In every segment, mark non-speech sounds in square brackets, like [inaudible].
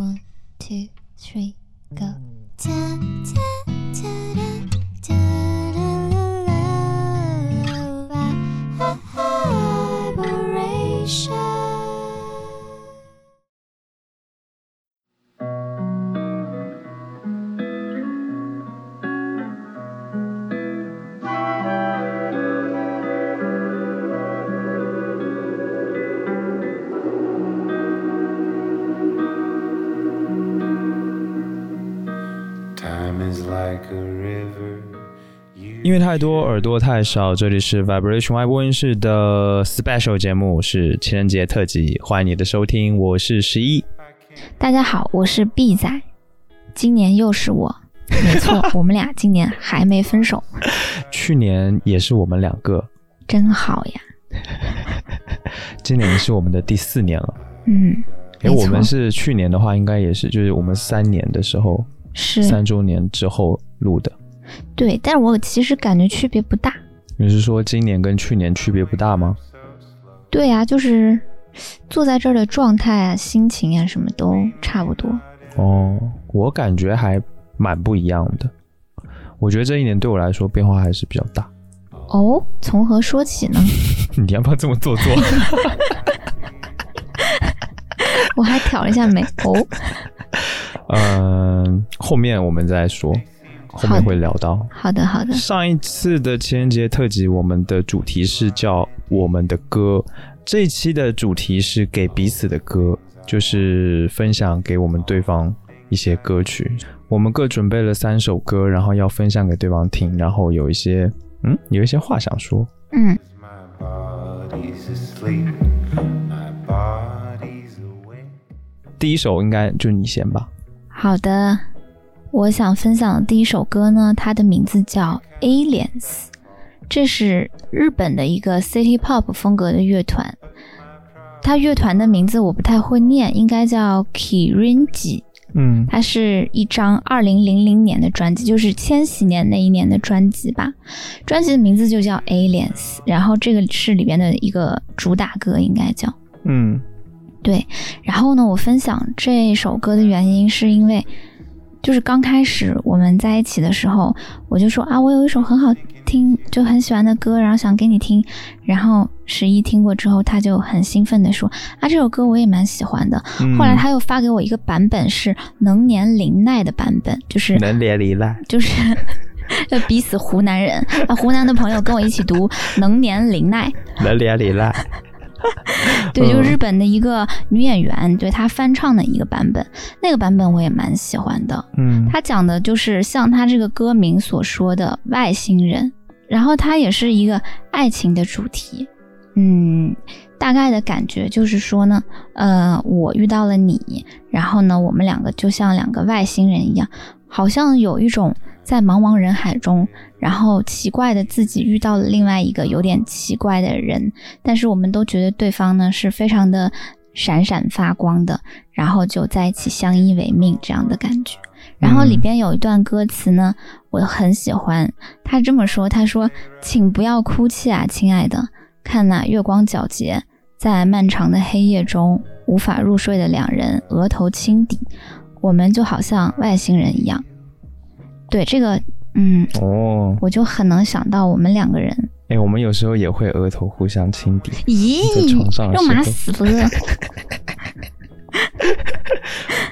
One, two, three, go. Ta ta ta 多，耳朵太少。这里是 Vibration 外播音室的 Special 节目，是情人节特辑，欢迎你的收听，我是十一。大家好，我是 B 仔，今年又是我，没错，[laughs] 我们俩今年还没分手，去年也是我们两个，真好呀。[laughs] 今年是我们的第四年了。嗯，诶，没错我们是去年的话，应该也是，就是我们三年的时候，是三周年之后录的。对，但是我其实感觉区别不大。你是说今年跟去年区别不大吗？对呀、就是坐在这儿的状态啊、心情啊，什么都差不多。哦，我感觉还蛮不一样的。我觉得这一年对我来说变化还是比较大。哦，从何说起呢？[laughs] 你要不要这么做作？[laughs] 我还挑了一下眉。哦，嗯，后面我们再说，后面会聊到。好的，好的。上一次的情人节特辑，我们的主题是叫“我们的歌”，这一期的主题是给彼此的歌，就是分享给我们对方一些歌曲。我们各准备了三首歌，然后要分享给对方听，然后有一些嗯，有一些话想说。嗯.第一首应该就你先吧。好的。我想分享的第一首歌呢，它的名字叫《Aliens》，这是日本的一个 City Pop 风格的乐团。它乐团的名字我不太会念，应该叫 Kirinji。嗯它是一张二零零零年的专辑，就是千禧年那一年的专辑吧。专辑的名字就叫 Aliens，然后这个是里边的一个主打歌，应该叫。嗯对，然后呢，我分享这首歌的原因是因为，就是刚开始我们在一起的时候，我就说啊，我有一首很好听，就很喜欢的歌，然后想给你听。然后十一听过之后，他就很兴奋的说啊，这首歌我也蛮喜欢的。嗯后来他又发给我一个版本是能年林奈的版本，就是能年林奈。就是 [laughs] 要逼死湖南人啊！湖南的朋友跟我一起读能年林奈。能连离来。[laughs] 对，就嗯日本的一个女演员，对她翻唱的一个版本，那个版本我也蛮喜欢的。嗯她讲的就是像她这个歌名所说的外星人，然后它也是一个爱情的主题。嗯，大概的感觉就是说呢，呃，我遇到了你，然后呢，我们两个就像两个外星人一样，好像有一种在茫茫人海中，然后奇怪的自己遇到了另外一个有点奇怪的人，但是我们都觉得对方呢是非常的闪闪发光的，然后就在一起相依为命这样的感觉。然后里边有一段歌词呢，我很喜欢，他这么说：“他说，请不要哭泣啊，亲爱的，看那月光皎洁，在漫长的黑夜中无法入睡的两人额头轻抵，我们就好像外星人一样。”对这个，嗯，哦，我就很能想到我们两个人，哎、我们有时候也会额头互相轻敌。咦床上，的肉麻死了，[laughs]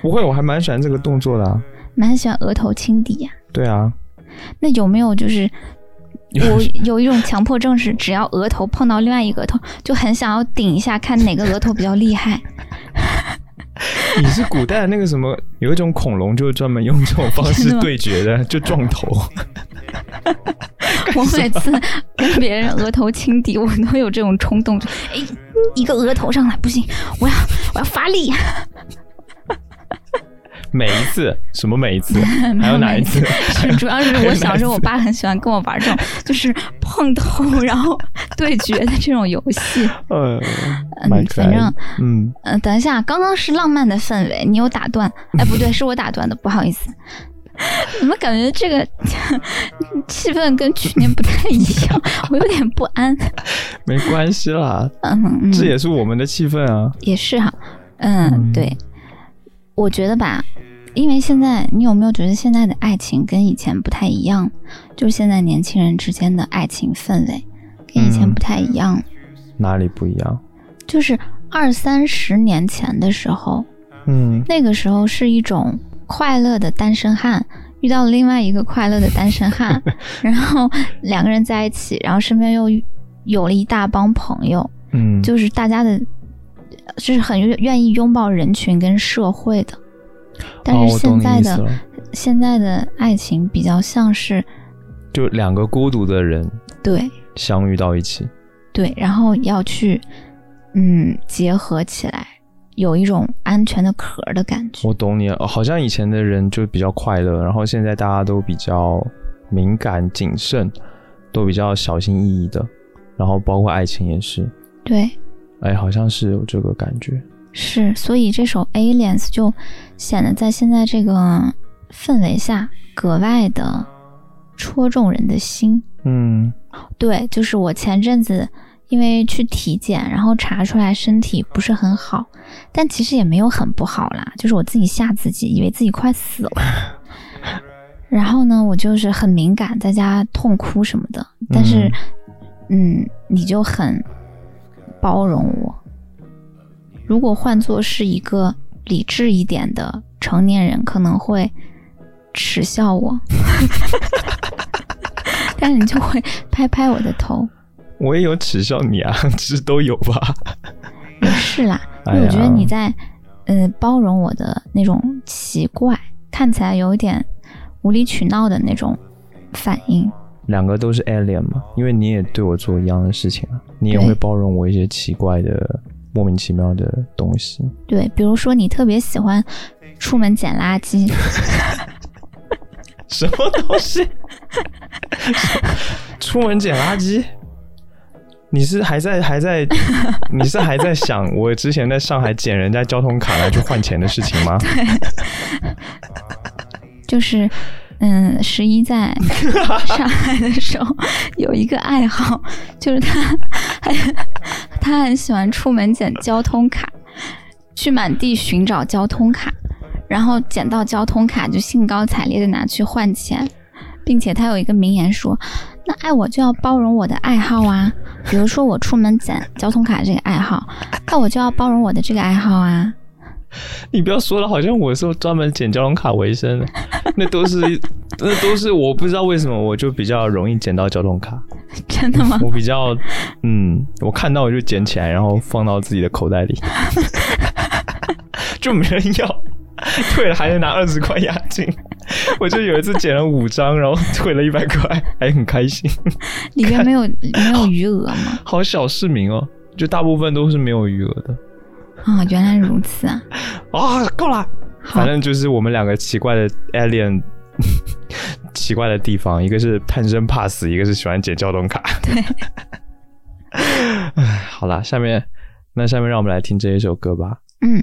不会，我还蛮喜欢这个动作的、啊。[laughs] 蛮喜欢额头轻抵呀、对啊，那有没有就是 [laughs] 我有一种强迫症，是只要额头碰到另外一个额头，就很想要顶一下，看哪个额头比较厉害。[laughs] 你是古代的那个什么，有一种恐龙就是专门用这种方式对决的，[laughs] 就撞头。[laughs] 我每次跟别人额头轻敌，我都有这种冲动，就哎，一个额头上来不行，我要我要发力。每一次 [laughs] 什么每一次，还有哪一次？是主要是我 [laughs] 小时候，我爸很喜欢跟我玩这种，就是碰头然后对决的这种游戏。[laughs] 呃，嗯反正嗯，呃，等一下，刚刚是浪漫的氛围，你有打断？哎，不对，是我打断的，不好意思。怎么感觉这个气氛跟去年不太一样？我有点不安。没关系啦，嗯嗯，这也是我们的气氛啊。也是哈。嗯，嗯对。我觉得吧，因为现在你有没有觉得现在的爱情跟以前不太一样？就是现在年轻人之间的爱情氛围跟以前嗯不太一样。哪里不一样？就是二三十年前的时候，嗯那个时候是一种快乐的单身汉遇到了另外一个快乐的单身汉，[laughs] 然后两个人在一起，然后身边又有了一大帮朋友，嗯，就是大家的，就是很愿愿意拥抱人群跟社会的。但哦，是现在的、现在的爱情比较像是就两个孤独的人对相遇到一起。对，然后要去嗯结合起来，有一种安全的壳的感觉。我懂你了，哦好像以前的人就比较快乐，然后现在大家都比较敏感、谨慎，都比较小心翼翼的，然后包括爱情也是，对，哎，好像是有这个感觉。是，所以这首《Aliens》就显得在现在这个氛围下格外的戳中人的心。嗯对，就是我前阵子因为去体检，然后查出来身体不是很好，但其实也没有很不好啦，就是我自己吓自己，以为自己快死了。[laughs] 然后呢，我就是很敏感，在家痛哭什么的，但是，嗯，你就很包容我。如果换作是一个理智一点的成年人，可能会耻笑我，[laughs] 但是你就会拍拍我的头。我也有耻笑你啊，其实都有吧。也是啦，因为我觉得你在，呃，包容我的那种奇怪，看起来有一点无理取闹的那种反应。两个都是 alien 嘛，因为你也对我做一样的事情啊，你也会包容我一些奇怪的、莫名其妙的东西。对，比如说你特别喜欢出门捡垃圾，什么东西？出门捡垃圾？你是还在还在？你是还在想我之前在上海捡人家交通卡来去换钱的事情吗？[laughs] 就是，嗯，十一在 [laughs] 上海的时候有一个爱好，就是他很他很喜欢出门捡交通卡，去满地寻找交通卡，然后捡到交通卡就兴高采烈的拿去换钱，并且他有一个名言说：“那爱我就要包容我的爱好啊，比如说我出门捡交通卡这个爱好，那我就要包容我的这个爱好啊。” [laughs] 你不要说了，好像我是专门捡交通卡为生的，[laughs] 那都是那都是我不知道为什么我就比较容易捡到交通卡，真的吗？我比较嗯，我看到我就捡起来，然后放到自己的口袋里，[laughs] 就没人要，退了还能拿二十块押金。我就有一次捡了五张，然后退了一百块，还很开心。里边没有没有余额吗？好小市民哦，就大部分都是没有余额的啊，原来如此啊！啊。[laughs] 够了，反，正就是我们两个奇怪的 alien，[laughs] 奇怪的地方，一个是贪生怕死，一个是喜欢捡交通卡。对，唉，[laughs] 好了，下面那下面让我们来听这一首歌吧。嗯。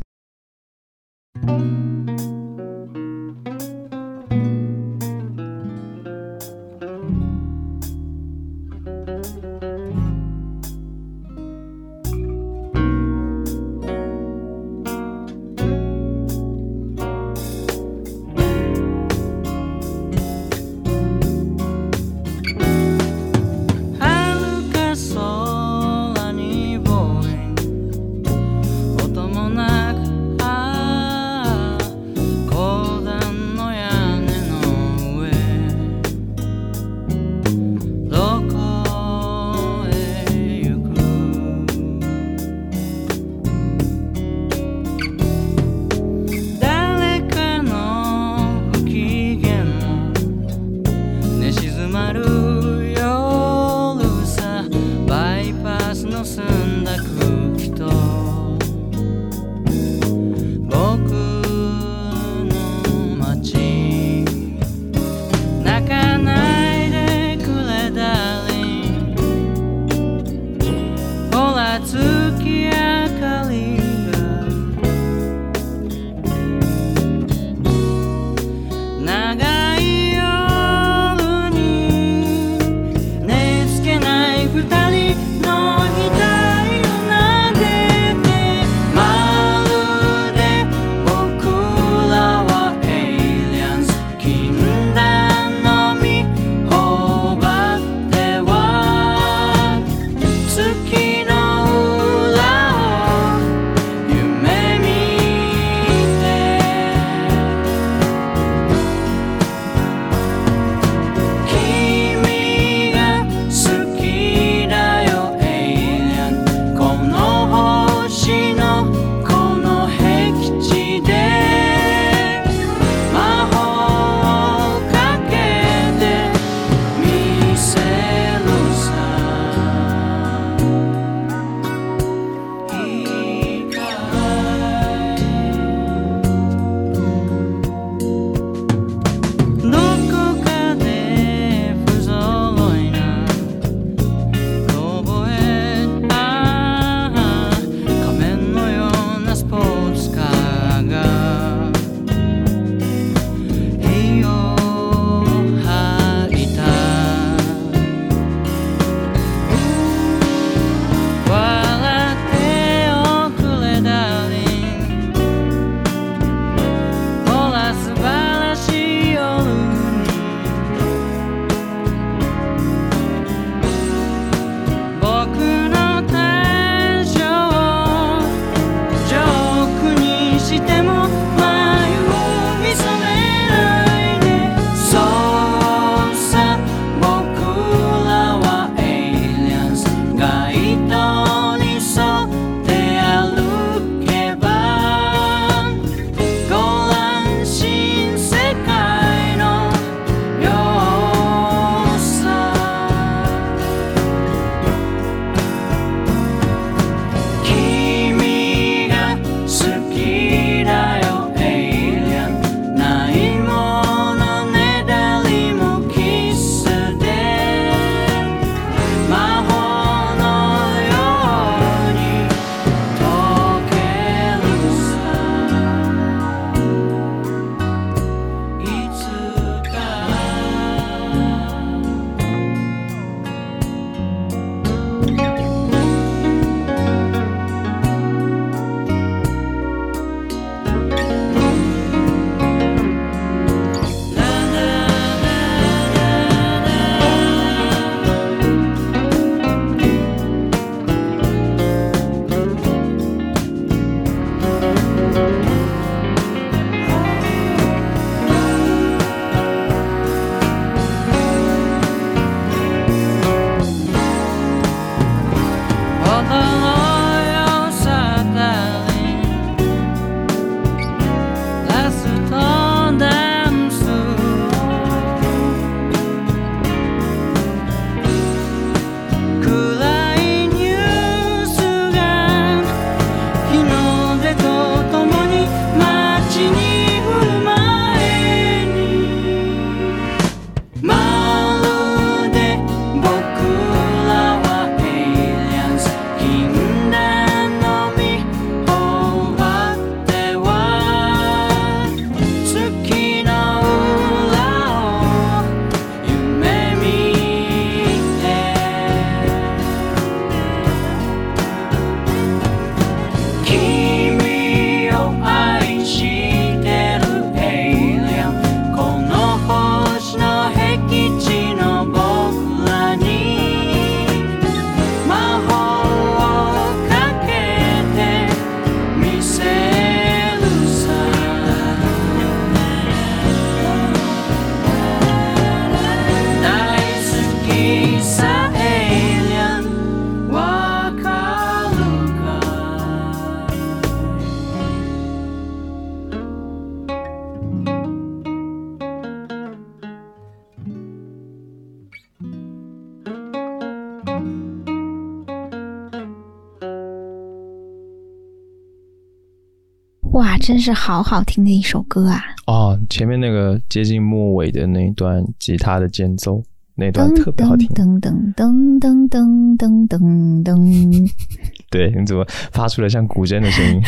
真是好好听的一首歌啊！哦，前面那个接近末尾的那一段吉他的间奏，那段特别好听。噔噔噔噔噔噔噔噔，[laughs] 对，你怎么发出了像古筝的声音？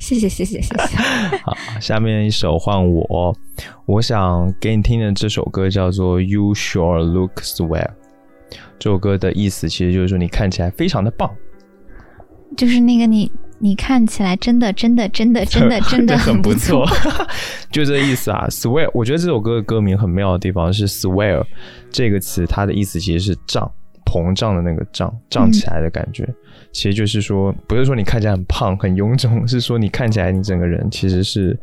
谢谢谢谢谢谢。[laughs] 好，下面一首换我，我想给你听的这首歌叫做《You Sure Look Swell》。这首歌的意思其实就是说你看起来非常的棒，就是那个你，你看起来真的真的真的真的 [laughs] 真的 [laughs] 很不错，[laughs] 就这个意思啊。Swear，我觉得这首歌的歌名很妙的地方是 “swear” 这个词，它的意思其实是胀、膨胀的那个胀，胀起来的感觉。其实就是说，不是说你看起来很胖、很臃肿，是说你看起来你整个人其实是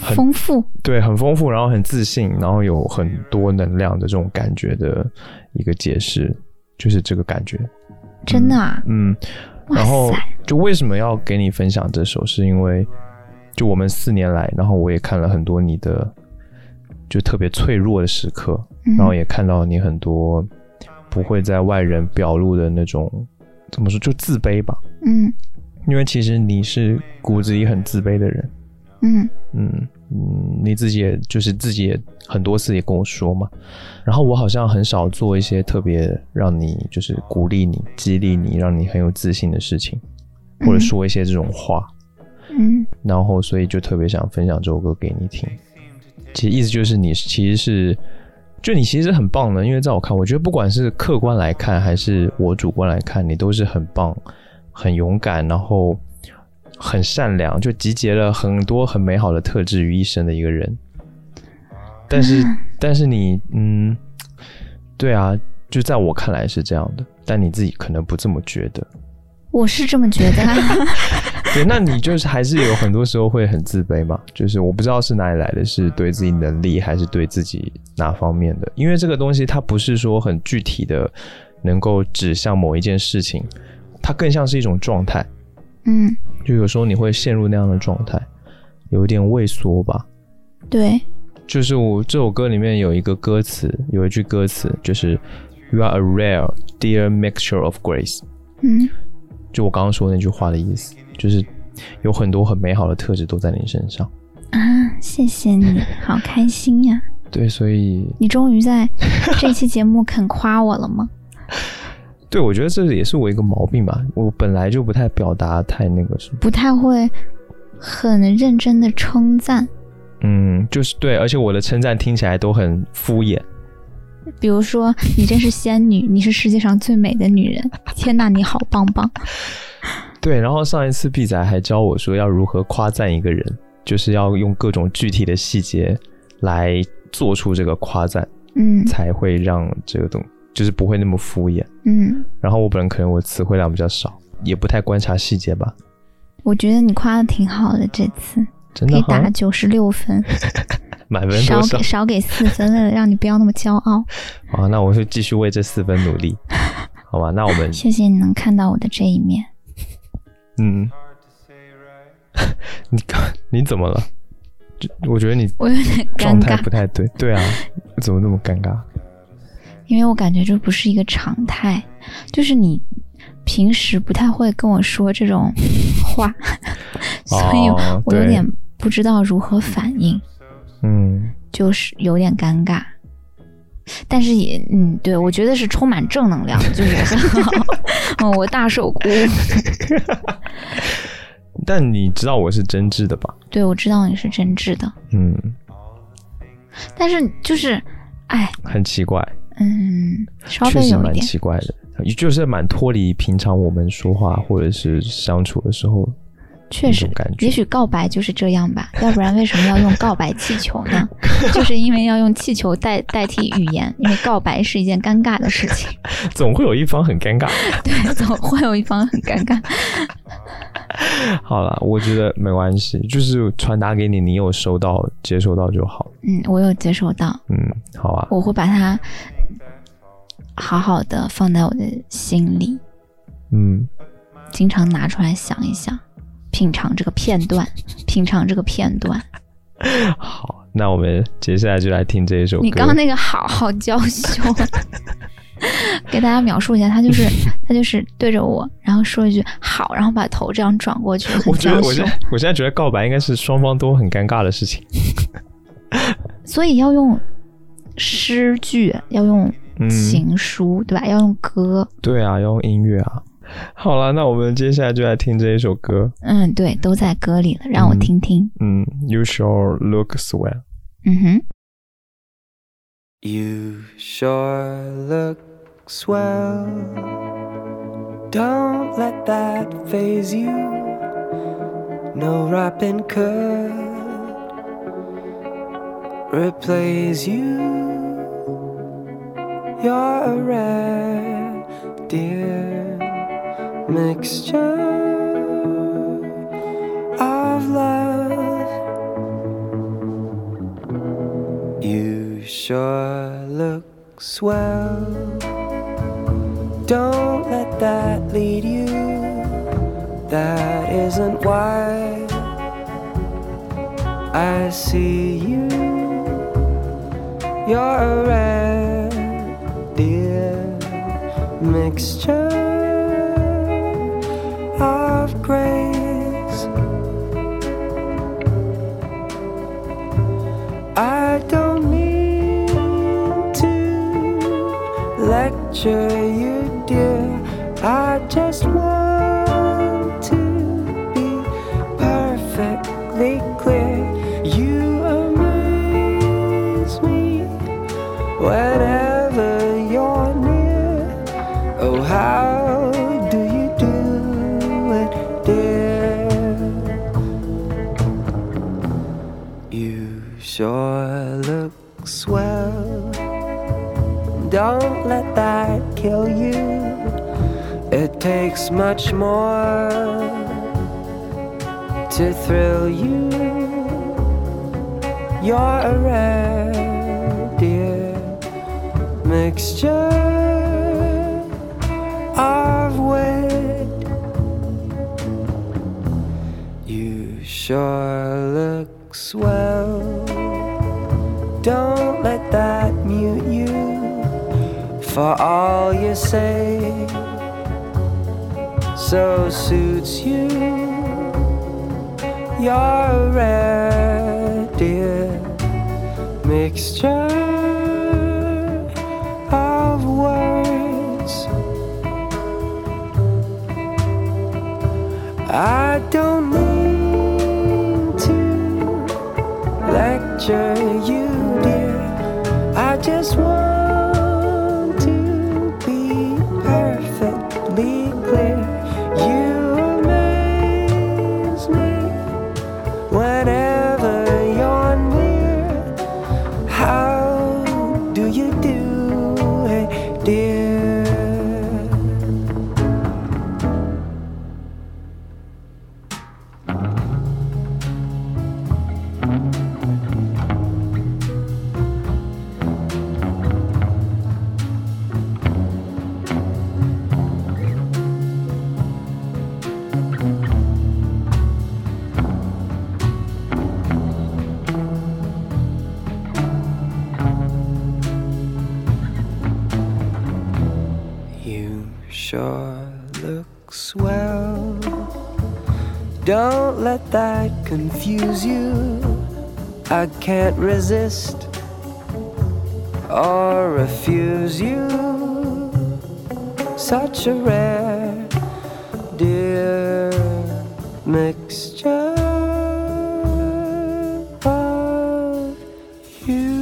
很丰富。对，很丰富，然后很自信，然后有很多能量的这种感觉的一个解释，就是这个感觉。真的啊！嗯，哇然后就为什么要给你分享这首，是因为就我们四年来，然后我也看了很多你的就特别脆弱的时刻，嗯。然后也看到你很多不会在外人表露的那种怎么说，就自卑吧。嗯。因为其实你是骨子里很自卑的人，嗯。嗯嗯，你自己也就是自己也很多次也跟我说嘛，然后我好像很少做一些特别让你就是鼓励你、激励你、让你很有自信的事情，或者说一些这种话，嗯。然后所以就特别想分享这首歌给你听。其实意思就是你其实是，就你其实很棒的，因为在我看，我觉得不管是客观来看还是我主观来看，你都是很棒、很勇敢，然后很善良，就集结了很多很美好的特质于一身的一个人。但是，[laughs] 但是你，嗯，对啊，就在我看来是这样的，但你自己可能不这么觉得。我是这么觉得啊。[laughs] 对，那你就是还是有很多时候会很自卑嘛？就是我不知道是哪里来的，是对自己能力还是对自己哪方面的？因为这个东西它不是说很具体的能够指向某一件事情，它更像是一种状态。嗯，就有时候你会陷入那样的状态，有一点畏缩吧。对，就是我这首歌里面有一个歌词，有一句歌词就是 “You are a rare, dear mixture of grace”。嗯就我刚刚说那句话的意思，就是有很多很美好的特质都在你身上。啊，谢谢你，[laughs] 好开心呀！对，所以你终于在这期节目肯夸我了吗？对我觉得这也是我一个毛病吧。我本来就不太表达太那个什么，不太会很认真的称赞，嗯，就是对，而且我的称赞听起来都很敷衍。比如说你真是仙女，你是世界上最美的女人，天呐，你好棒棒！[laughs] 对，然后上一次 B 仔还教我说要如何夸赞一个人，就是要用各种具体的细节来做出这个夸赞，嗯才会让这个东就是不会那么敷衍。嗯，然后我本人可能我词汇量比较少，也不太观察细节吧。我觉得你夸的挺好的，这次真的可以打，九十六分，[laughs] 满分少给？少给四分，为 [laughs] 了让你不要那么骄傲。好，那我会继续为这四分努力，[laughs] 好吧？那我们谢谢你能看到我的这一面。嗯，你你怎么了？就我觉得你我有点状态尴尬，不太对。对啊，怎么那么尴尬？因为我感觉这不是一个常态，就是你平时不太会跟我说这种话，[laughs] 所以我有点不知道如何反应，嗯，就是有点尴尬。但是也，嗯，对我觉得是充满正能量，就是很好。[laughs] 嗯，我大受鼓舞。[laughs] 但你知道我是真挚的吧？对，我知道你是真挚的，嗯，但是就是，哎，很奇怪，嗯，稍微有点，奇怪的，就是蛮脱离平常我们说话或者是相处的时候确实感觉也许告白就是这样吧，[laughs] 要不然为什么要用告白气球呢？[laughs] 就是因为要用气球代代替语言，因为告白是一件尴尬的事情，[laughs] 总会有一方很尴尬。对，总会有一方很尴尬。好了，我觉得没关系，就是传达给你，你有收到、接收到就好。嗯，我有接收到，嗯，好啊，我会把它好好的放在我的心里，嗯，经常拿出来想一想，品尝这个片段，[laughs] 品尝这个片段。好，那我们接下来就来听这一首歌。你刚刚那个好好娇羞，[laughs] 给大家描述一下，他就是他就是对着我，然后说一句好，然后把头这样转过去，我觉得我现在我现在觉得告白应该是双方都很尴尬的事情。所以要用诗句，要用嗯情书，对吧？要用歌，对啊，要用音乐啊。好了，那我们接下来就来听这一首歌。嗯，对，都在歌里了，让我嗯听听。嗯，You sure look swell。嗯哼，You sure look swell. Don't let that phase you. No rapping could replace you. You're a rare, dear mixture of love. You sure look swell. Don't let that lead you. That isn't why I see you. You're a rare, dear mixture of grace. I don't mean to lecture you, dear. I just want kill you. It takes much more to thrill you. You're a rare, dear mixture of wit. You sure look swell. Don't for all you say. So suits you. You're rare, dear mixture of words. I don't I can't resist or refuse you. Such a rare, dear mixture of you.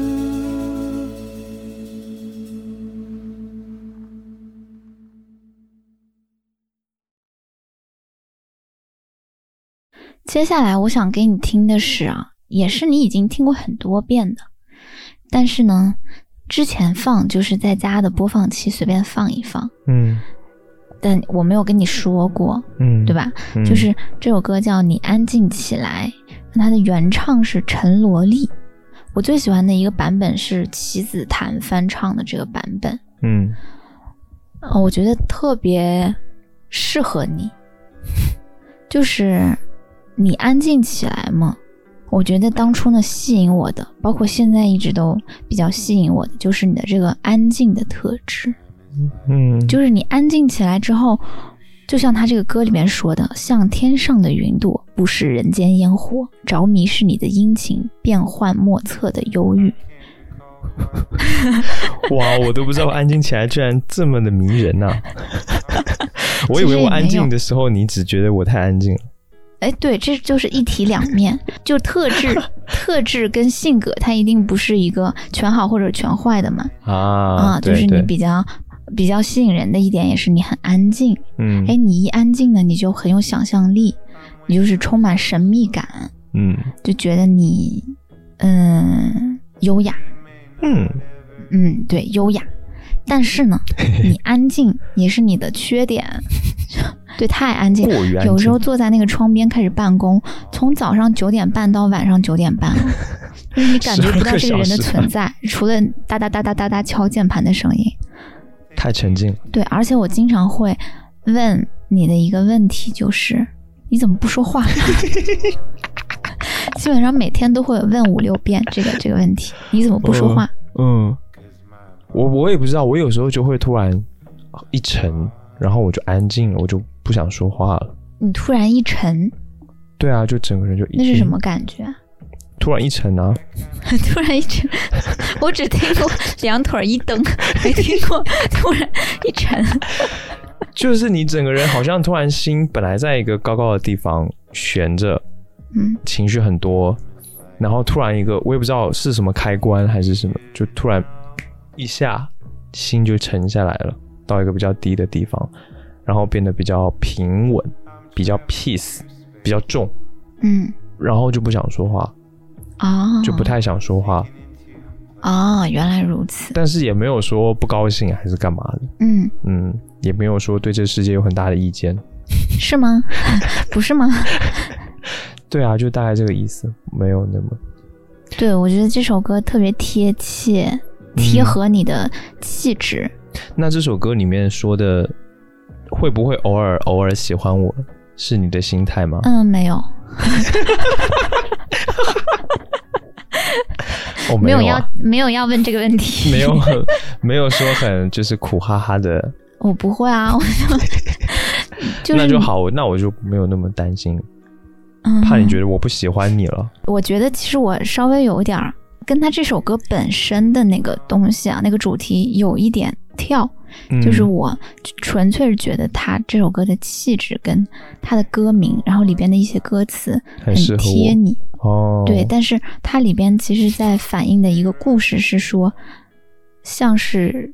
接下来我想给你听的是啊，也是你已经听过很多遍的，但是呢，之前放就是在家的播放器随便放一放，嗯但我没有跟你说过，嗯，对？吧？嗯就是这首歌叫《你安静起来》，它的原唱是陈萝莉。我最喜欢的一个版本是棋子弹翻唱的这个版本，嗯呃，我觉得特别适合你，[laughs] 就是你安静起来嘛。我觉得当初呢吸引我的，包括现在一直都比较吸引我的，就是你的这个安静的特质。嗯，就是你安静起来之后，就像他这个歌里面说的，像天上的云朵，不食人间烟火，着迷是你的殷勤，变幻莫测的忧郁。[laughs] 哇，我都不知道安静起来居然这么的迷人呐、[laughs] 我以为我安静的时候，你只觉得我太安静了。哎，对，这就是一体两面，就特质、[laughs] 特质跟性格，它一定不是一个全好或者全坏的嘛。啊啊，就是你比较比较吸引人的一点，也是你很安静。嗯哎，你一安静呢，你就很有想象力，你就是充满神秘感，嗯就觉得你嗯优雅，嗯，嗯，对，优雅。但是呢，[laughs] 你安静也是你的缺点，[laughs] [laughs] 对，太安静。有时候坐在那个窗边开始办公，从早上九点半到晚上九点半，[laughs] 就是你感觉不到这个人的存在，除了哒哒哒哒哒哒敲键盘的声音。太沉静了。对，而且我经常会问你的一个问题，就是你怎么不说话？[laughs] 基本上每天都会问五六遍这个这个问题，你怎么不说话？嗯，我我也不知道，我有时候就会突然一沉，然后我就安静了，我就不想说话了。你突然一沉，对啊，就整个人就一那是什么？感觉？突然一沉啊！[laughs] 突然一沉，[laughs] 我只听过两腿一蹬，没听过 [laughs] 突然一沉。就是你整个人好像突然心本来在一个高高的地方悬着，嗯，情绪很多，然后突然一个我也不知道是什么开关还是什么，就突然一下心就沉下来了，到一个比较低的地方，然后变得比较平稳，比较 peace，比较重，嗯。然后就不想说话，啊，就不太想说话，啊，原来如此。但是也没有说不高兴还是干嘛的，嗯，嗯，也没有说对这世界有很大的意见，是吗？[laughs] 不是吗？对啊，就大概这个意思，没有那么。对，我觉得这首歌特别贴切，贴合你的气质。那这首歌里面说的，会不会偶尔偶尔喜欢我，是你的心态吗？嗯，没有，哦，没有要没有要问这个问题，没有，[laughs] 没有说很就是苦哈哈的，我不会啊，我就 [laughs] 就是那就好，那我就没有那么担心，嗯。怕你觉得我不喜欢你了。我觉得其实我稍微有点跟他这首歌本身的那个东西啊，那个主题有一点跳，嗯就是我纯粹是觉得他这首歌的气质跟他的歌名，然后里边的一些歌词很贴你。哦，对，但是它里边其实在反映的一个故事是说，像是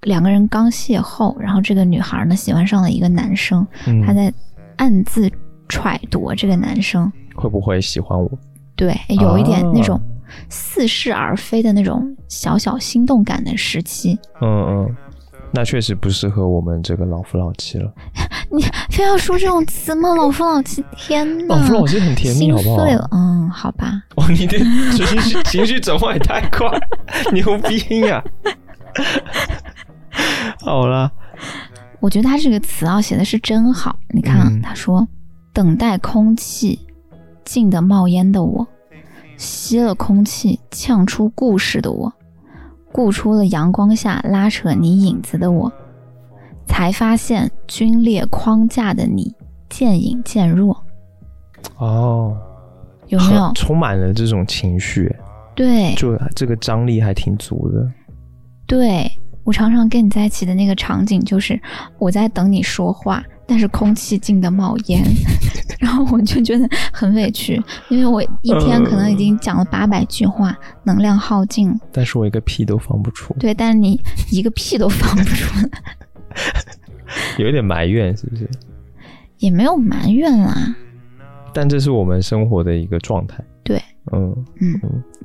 两个人刚邂逅，然后这个女孩呢喜欢上了一个男生，嗯她在暗自揣度这个男生，会不会喜欢我？对，有一点那啊种似是而非的那种小小心动感的时期。嗯嗯，那确实不适合我们这个老夫老妻了。[laughs] 你非要说这种词吗？老夫老妻，天呐，老夫老妻很甜蜜，心好不好？碎了，嗯，好吧，哦，你的情绪 [laughs] 情绪转换也太快，[laughs] 牛逼呀、好了，我觉得他这个词啊写的是真好。你看他说：“等待空气，静的冒烟的我，吸了空气，呛出故事的我，顾出了阳光下拉扯你影子的我，才发现军列框架的你渐隐渐弱。哦，有没有？充满了这种情绪，对就这个张力还挺足的。对，我常常跟你在一起的那个场景就是我在等你说话，但是空气静的冒烟，[laughs] 然后我就觉得很委屈，因为我一天可能已经讲了八百句话，能量耗尽了。但是我一个屁都放不出，对，但是你一个屁都放不出来，[laughs] 有一点埋怨，是不是？也没有埋怨啦。但这是我们生活的一个状态。对，嗯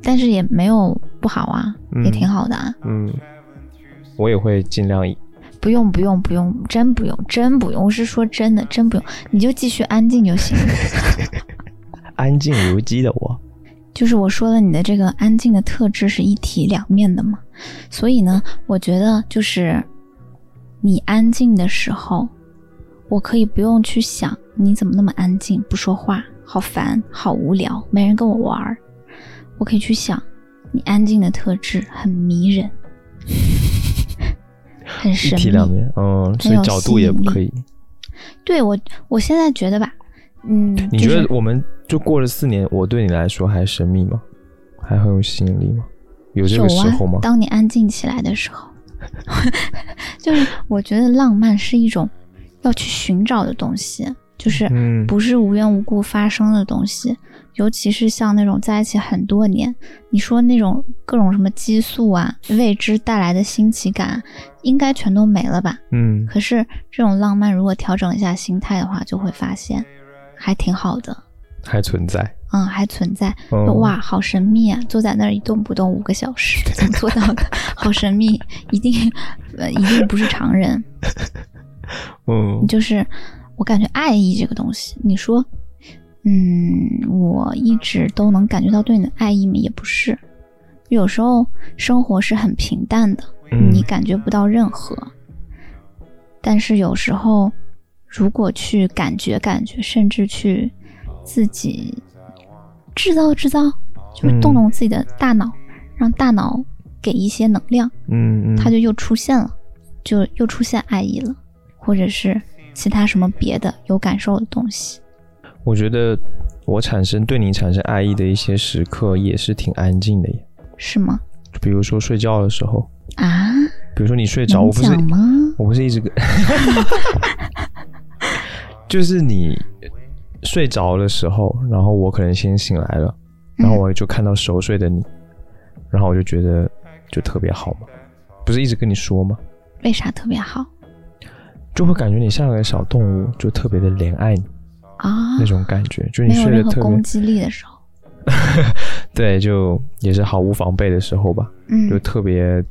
但是也没有不好啊，嗯也挺好的啊。嗯，我也会尽量不用不用不用，真不用真不用，我是说真的真不用，你就继续安静就行了。[laughs] 安静如鸡的我。[laughs] 就是我说了，你的这个安静的特质是一体两面的嘛，所以呢，我觉得就是你安静的时候，我可以不用去想你怎么那么安静不说话，好烦，好无聊，没人跟我玩儿。我可以去想你安静的特质很迷人，很一神秘。体两面，嗯，所以角度也不可以。对我，我现在觉得吧，嗯，你觉得我们就过了四年，我对你来说还神秘吗？还很有吸引力吗？有这有个时候吗啊？？当你安静起来的时候，[laughs] 就是我觉得浪漫是一种要去寻找的东西，就是嗯，不是无缘无故发生的东西。尤其是像那种在一起很多年，你说那种各种什么激素啊、未知带来的新奇感啊，应该全都没了吧？嗯，可是这种浪漫，如果调整一下心态的话，就会发现还挺好的，还存在。嗯，还存在。嗯哇，好神秘啊！坐在那儿一动不动五个小时，怎么做到的？好神秘，一定呃，一定不是常人。[laughs] 嗯就是我感觉爱意这个东西，你说，嗯，我一直都能感觉到对你的爱意吗？也不是，有时候生活是很平淡的，嗯你感觉不到任何。但是有时候，如果去感觉感觉，甚至去自己制造制造，就是动动自己的大脑，让大脑给一些能量，嗯嗯，它就又出现了，就又出现爱意了，或者是其他什么别的有感受的东西。我觉得我产生对你产生爱意的一些时刻也是挺安静的耶。是吗？比如说睡觉的时候，啊，比如说你睡着，我不是？我不是一直跟，[laughs] 就是你睡着的时候，然后我可能先醒来了，然后我就看到熟睡的你，然后我就觉得就特别好嘛，不是一直跟你说吗？为啥特别好就会感觉你像个小动物，就特别的怜爱你啊？那种感觉，就你睡得特别攻击力的时候，[laughs] 对，就也是毫无防备的时候吧，嗯就特别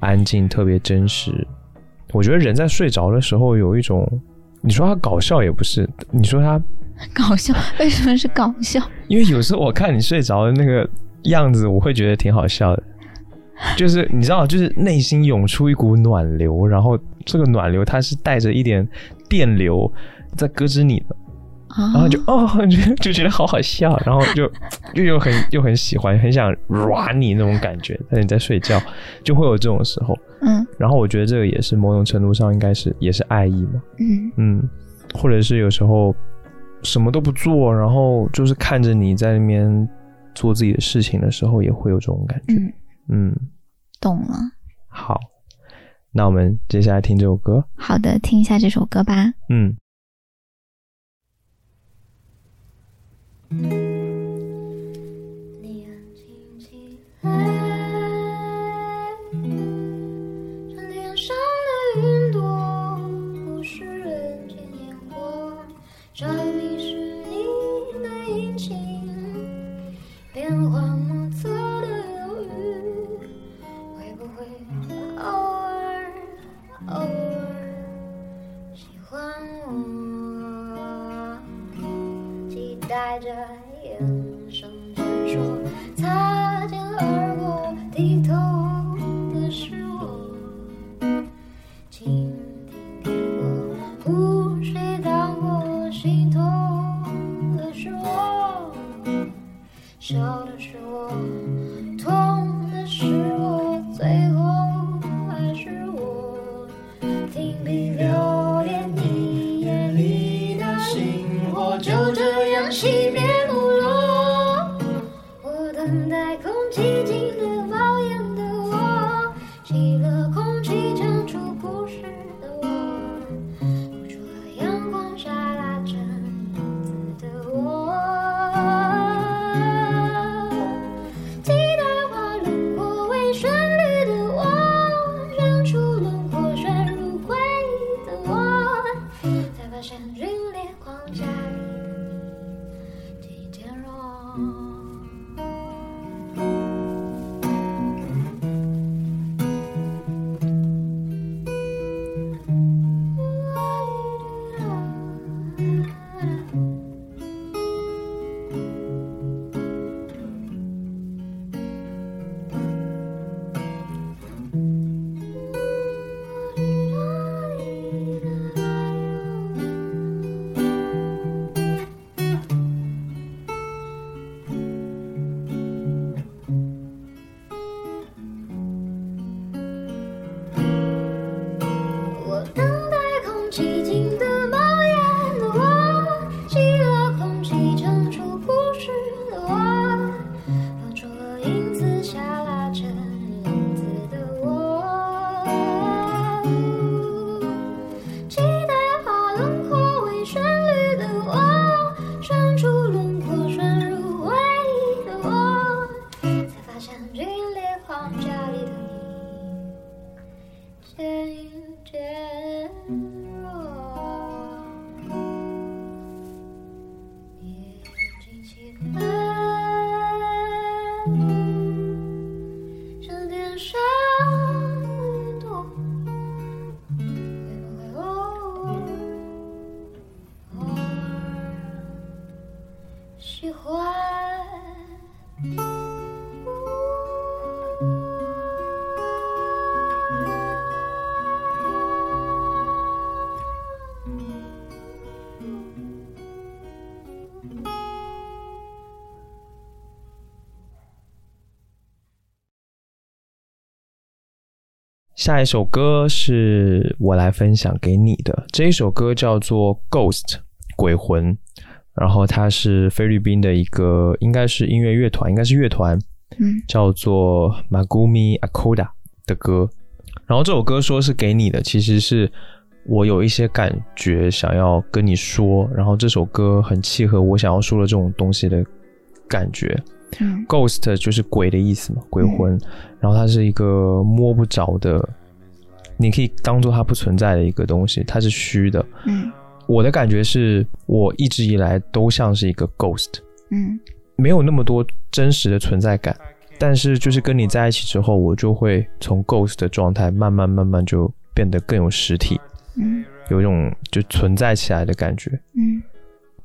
安静，特别真实。我觉得人在睡着的时候有一种，你说他搞笑也不是，你说他，[laughs] 搞笑，为什么是搞笑？因为有时候我看你睡着的那个样子，我会觉得挺好笑的。就是你知道，就是内心涌出一股暖流，然后这个暖流它是带着一点电流在咯吱你的，啊，然后就哦，就 [laughs] 就觉得好好笑，然后就又又很又很喜欢，很想抓你那种感觉。但你在睡觉，就会有这种时候。嗯然后我觉得这个也是某种程度上应该是也是爱意嘛，嗯嗯，或者是有时候什么都不做，然后就是看着你在那边做自己的事情的时候，也会有这种感觉。嗯，嗯，懂了。好，那我们接下来听这首歌。好的，听一下这首歌吧。嗯，你安静起来，下一首歌是我来分享给你的，这一首歌叫做《Ghost》鬼魂，然后它是菲律宾的一个应该是音乐乐团，应该是乐团，嗯叫做 Magumi Akoda 的歌。然后这首歌说是给你的，其实是我有一些感觉想要跟你说，然后这首歌很契合我想要说的这种东西的感觉。嗯 Ghost 就是鬼的意思嘛，鬼魂。然后它是一个摸不着的，你可以当做它不存在的一个东西，它是虚的。嗯我的感觉是我一直以来都像是一个 ghost，嗯没有那么多真实的存在感。但是就是跟你在一起之后，我就会从 ghost 的状态慢慢慢慢就变得更有实体，嗯有一种就存在起来的感觉。嗯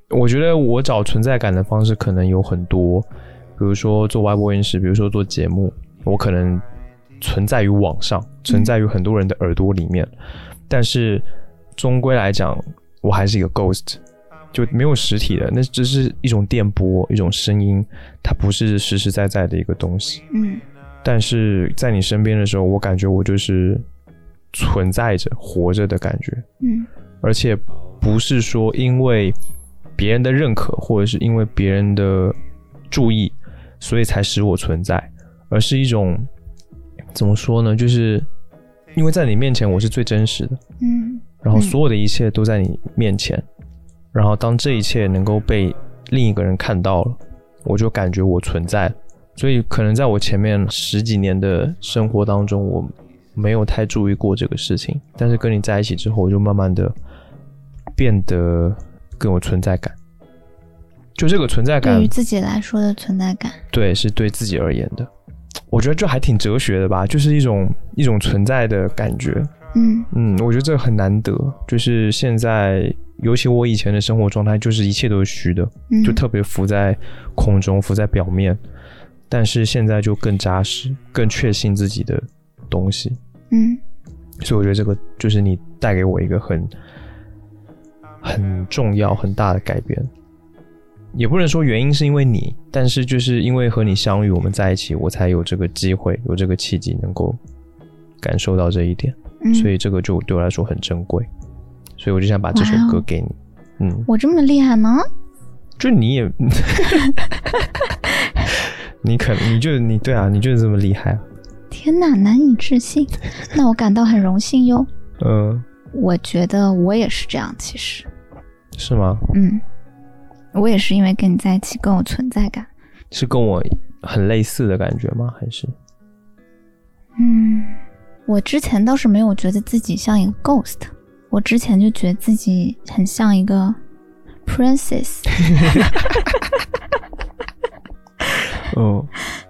我觉得我找存在感的方式可能有很多，比如说做外播音室，比如说做节目，我可能存在于网上，存在于很多人的耳朵里面，但是终归来讲，我还是一个 ghost，就没有实体的，那只是一种电波，一种声音，它不是实实在在的一个东西。嗯但是在你身边的时候，我感觉我就是存在着、活着的感觉。嗯而且不是说因为别人的认可，或者是因为别人的注意，所以才使我存在，而是一种怎么说呢？就是因为在你面前我是最真实的，嗯然后嗯所有的一切都在你面前，然后当这一切能够被另一个人看到了，我就感觉我存在了。所以可能在我前面十几年的生活当中，我没有太注意过这个事情，但是跟你在一起之后，我就慢慢的变得更有存在感。就这个存在感对于，自己来说的存在感，对，是对自己而言的。我觉得这还挺哲学的吧，就是一种一种存在的感觉。嗯嗯，我觉得这很难得。就是现在，尤其我以前的生活状态，就是一切都是虚的，嗯，就特别浮在空中，浮在表面。但是现在就更扎实，更确信自己的东西。嗯所以我觉得这个就是你带给我一个很很重要、很大的改变。也不能说原因是因为你，但是就是因为和你相遇，我们在一起，我才有这个机会，有这个契机，能够感受到这一点。嗯，所以这个就对我来说很珍贵。所以我就想把这首歌给你。嗯，我这么厉害吗？[laughs] 就你也，[laughs] [laughs] 你可你就你对啊，你就是这么厉害啊。天哪，难以置信。那我感到很荣幸哟。嗯、我觉得我也是这样，其实，是吗？嗯，我也是因为跟你在一起更有存在感。是跟我很类似的感觉吗？还是？嗯，我之前倒是没有觉得自己像一个 ghost，我之前就觉得自己很像一个 princess。嗯，[laughs] [laughs]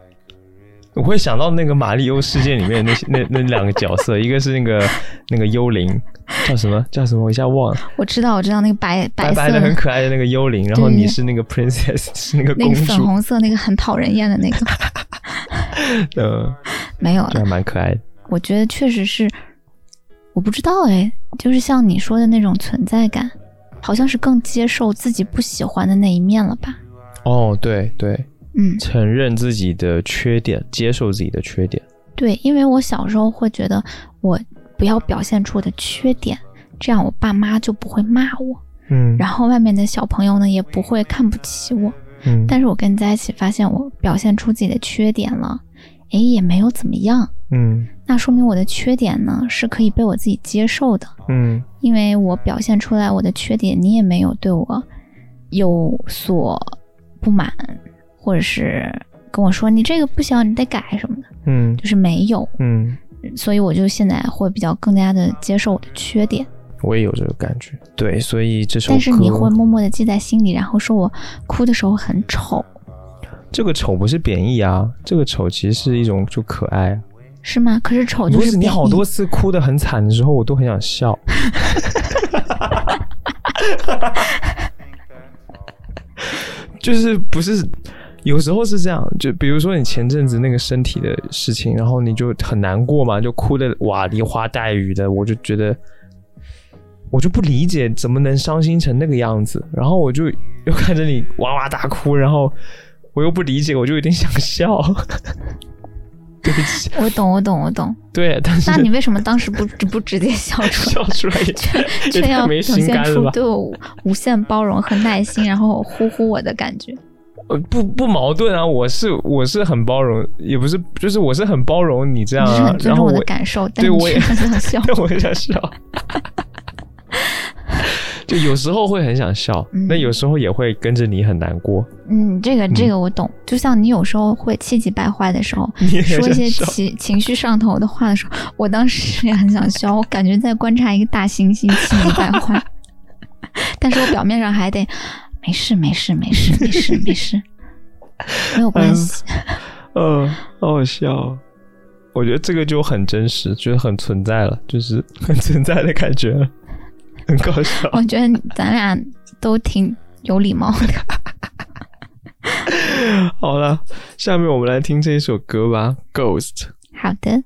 我会想到那个《马里欧世界》里面那些那那两个角色，一个是那个那个幽灵，叫什么叫什么，我一下忘了，我知道，我知道那个白白白的色很可爱的那个幽灵，然后你是那个 princess，[laughs] 是那个公那个粉，红色那个很讨人厌的那个，[laughs] 嗯，没有了。这还蛮可爱的。我觉得确实是，我不知道哎，就是像你说的那种存在感，好像是更接受自己不喜欢的那一面了吧？哦，对对，嗯，承认自己的缺点，接受自己的缺点。对，因为我小时候会觉得我不要表现出我的缺点，这样我爸妈就不会骂我，嗯，然后外面的小朋友呢也不会看不起我。嗯，但是我跟你在一起，发现我表现出自己的缺点了，诶，也没有怎么样。嗯那说明我的缺点呢是可以被我自己接受的，嗯因为我表现出来我的缺点，你也没有对我有所不满，或者是跟我说你这个不行，你得改什么的，嗯就是没有。嗯，所以我就现在会比较更加的接受我的缺点，我也有这个感觉。对，所以这首歌，但是你会默默的记在心里，然后说我哭的时候很丑，这个丑不是贬义啊，这个丑其实是一种就可爱啊。是吗？可是丑就不是你好多次哭的很惨的时候，我都很想笑。[laughs] 就是不是有时候是这样，就比如说你前阵子那个身体的事情，然后你就很难过嘛，就哭的哇梨花带雨的，我就觉得我就不理解怎么能伤心成那个样子，然后我就又看着你哇哇大哭，然后我又不理解，我就有点想笑。对不起，我懂，我懂，我懂。对，但是那你为什么当时不不直接笑出来笑来？出来也却却要太没心表现出？对我无限包容和耐心，然后呼呼我的感觉。呃，不不矛盾啊，我是我是很包容，也不是，就是我是很包容你这样啊你是很，尊重我的感受，但你对我也却很想笑。[laughs] 我也想笑，[laughs] 就有时候会很想笑，嗯那有时候也会跟着你很难过，嗯，这个这个我懂。就像你有时候会气急败坏的时候，你说一些。情情绪上头的话的时候，我当时也很想笑，我感觉在观察一个大猩猩气急败坏，[laughs] 但是我表面上还得没事没事没事没事 [laughs] 没事，没有关系。[laughs] 嗯，好好笑哦。我觉得这个就很真实，就是很存在了，就是很存在的感觉了，[laughs] 很搞笑。我觉得咱俩都挺有礼貌的。好了，下面我们来听这一首歌吧，《Ghost》。好的，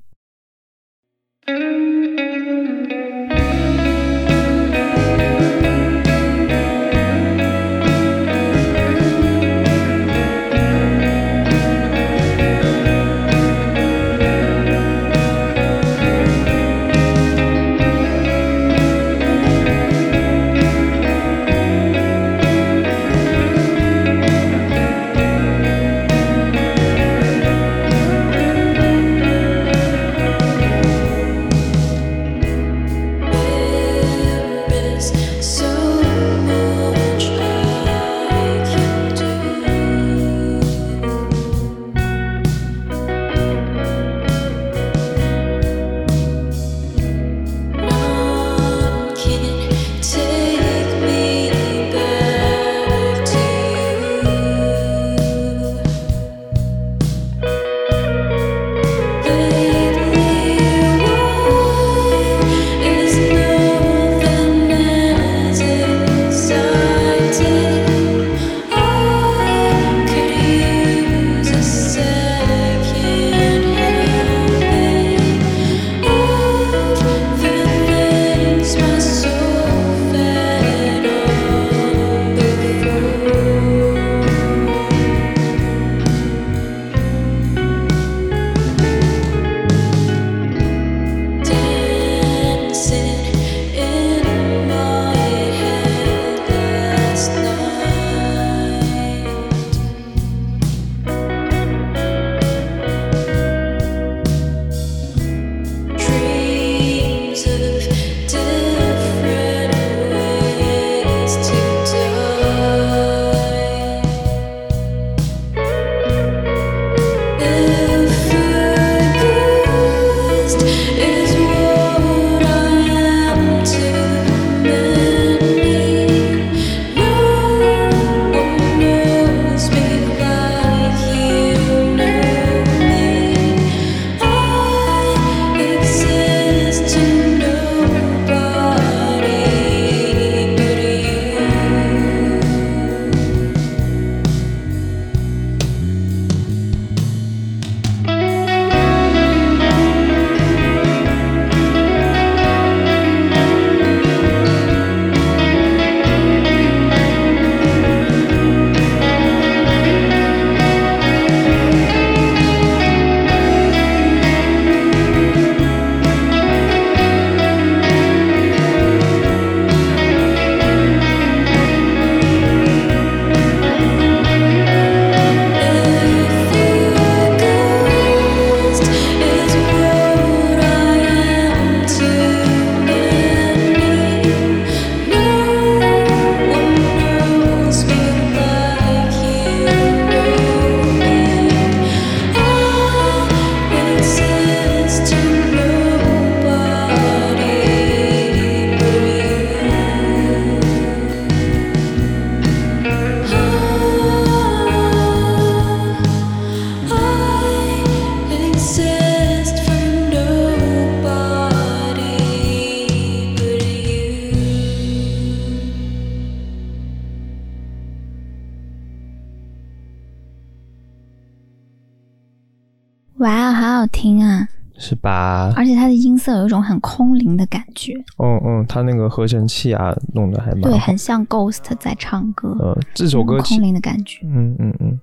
有一种很空灵的感觉，嗯嗯，他那个合成器啊，弄得还蛮对，很像 Ghost 在唱歌，呃，这首歌空灵的感觉。嗯嗯嗯，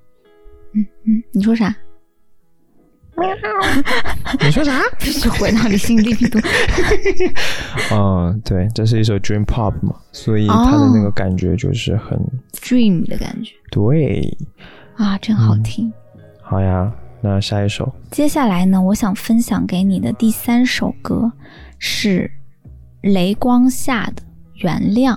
嗯嗯，你说啥？[laughs] 你说啥？就 [laughs] 是回到理性力度。嗯，[laughs] 对，这是一首 Dream Pop 嘛，所以它的那个感觉就是很、dream 的感觉对。啊，真好听。好呀，那下一首，接下来呢，我想分享给你的第三首歌是雷光下的《原谅》。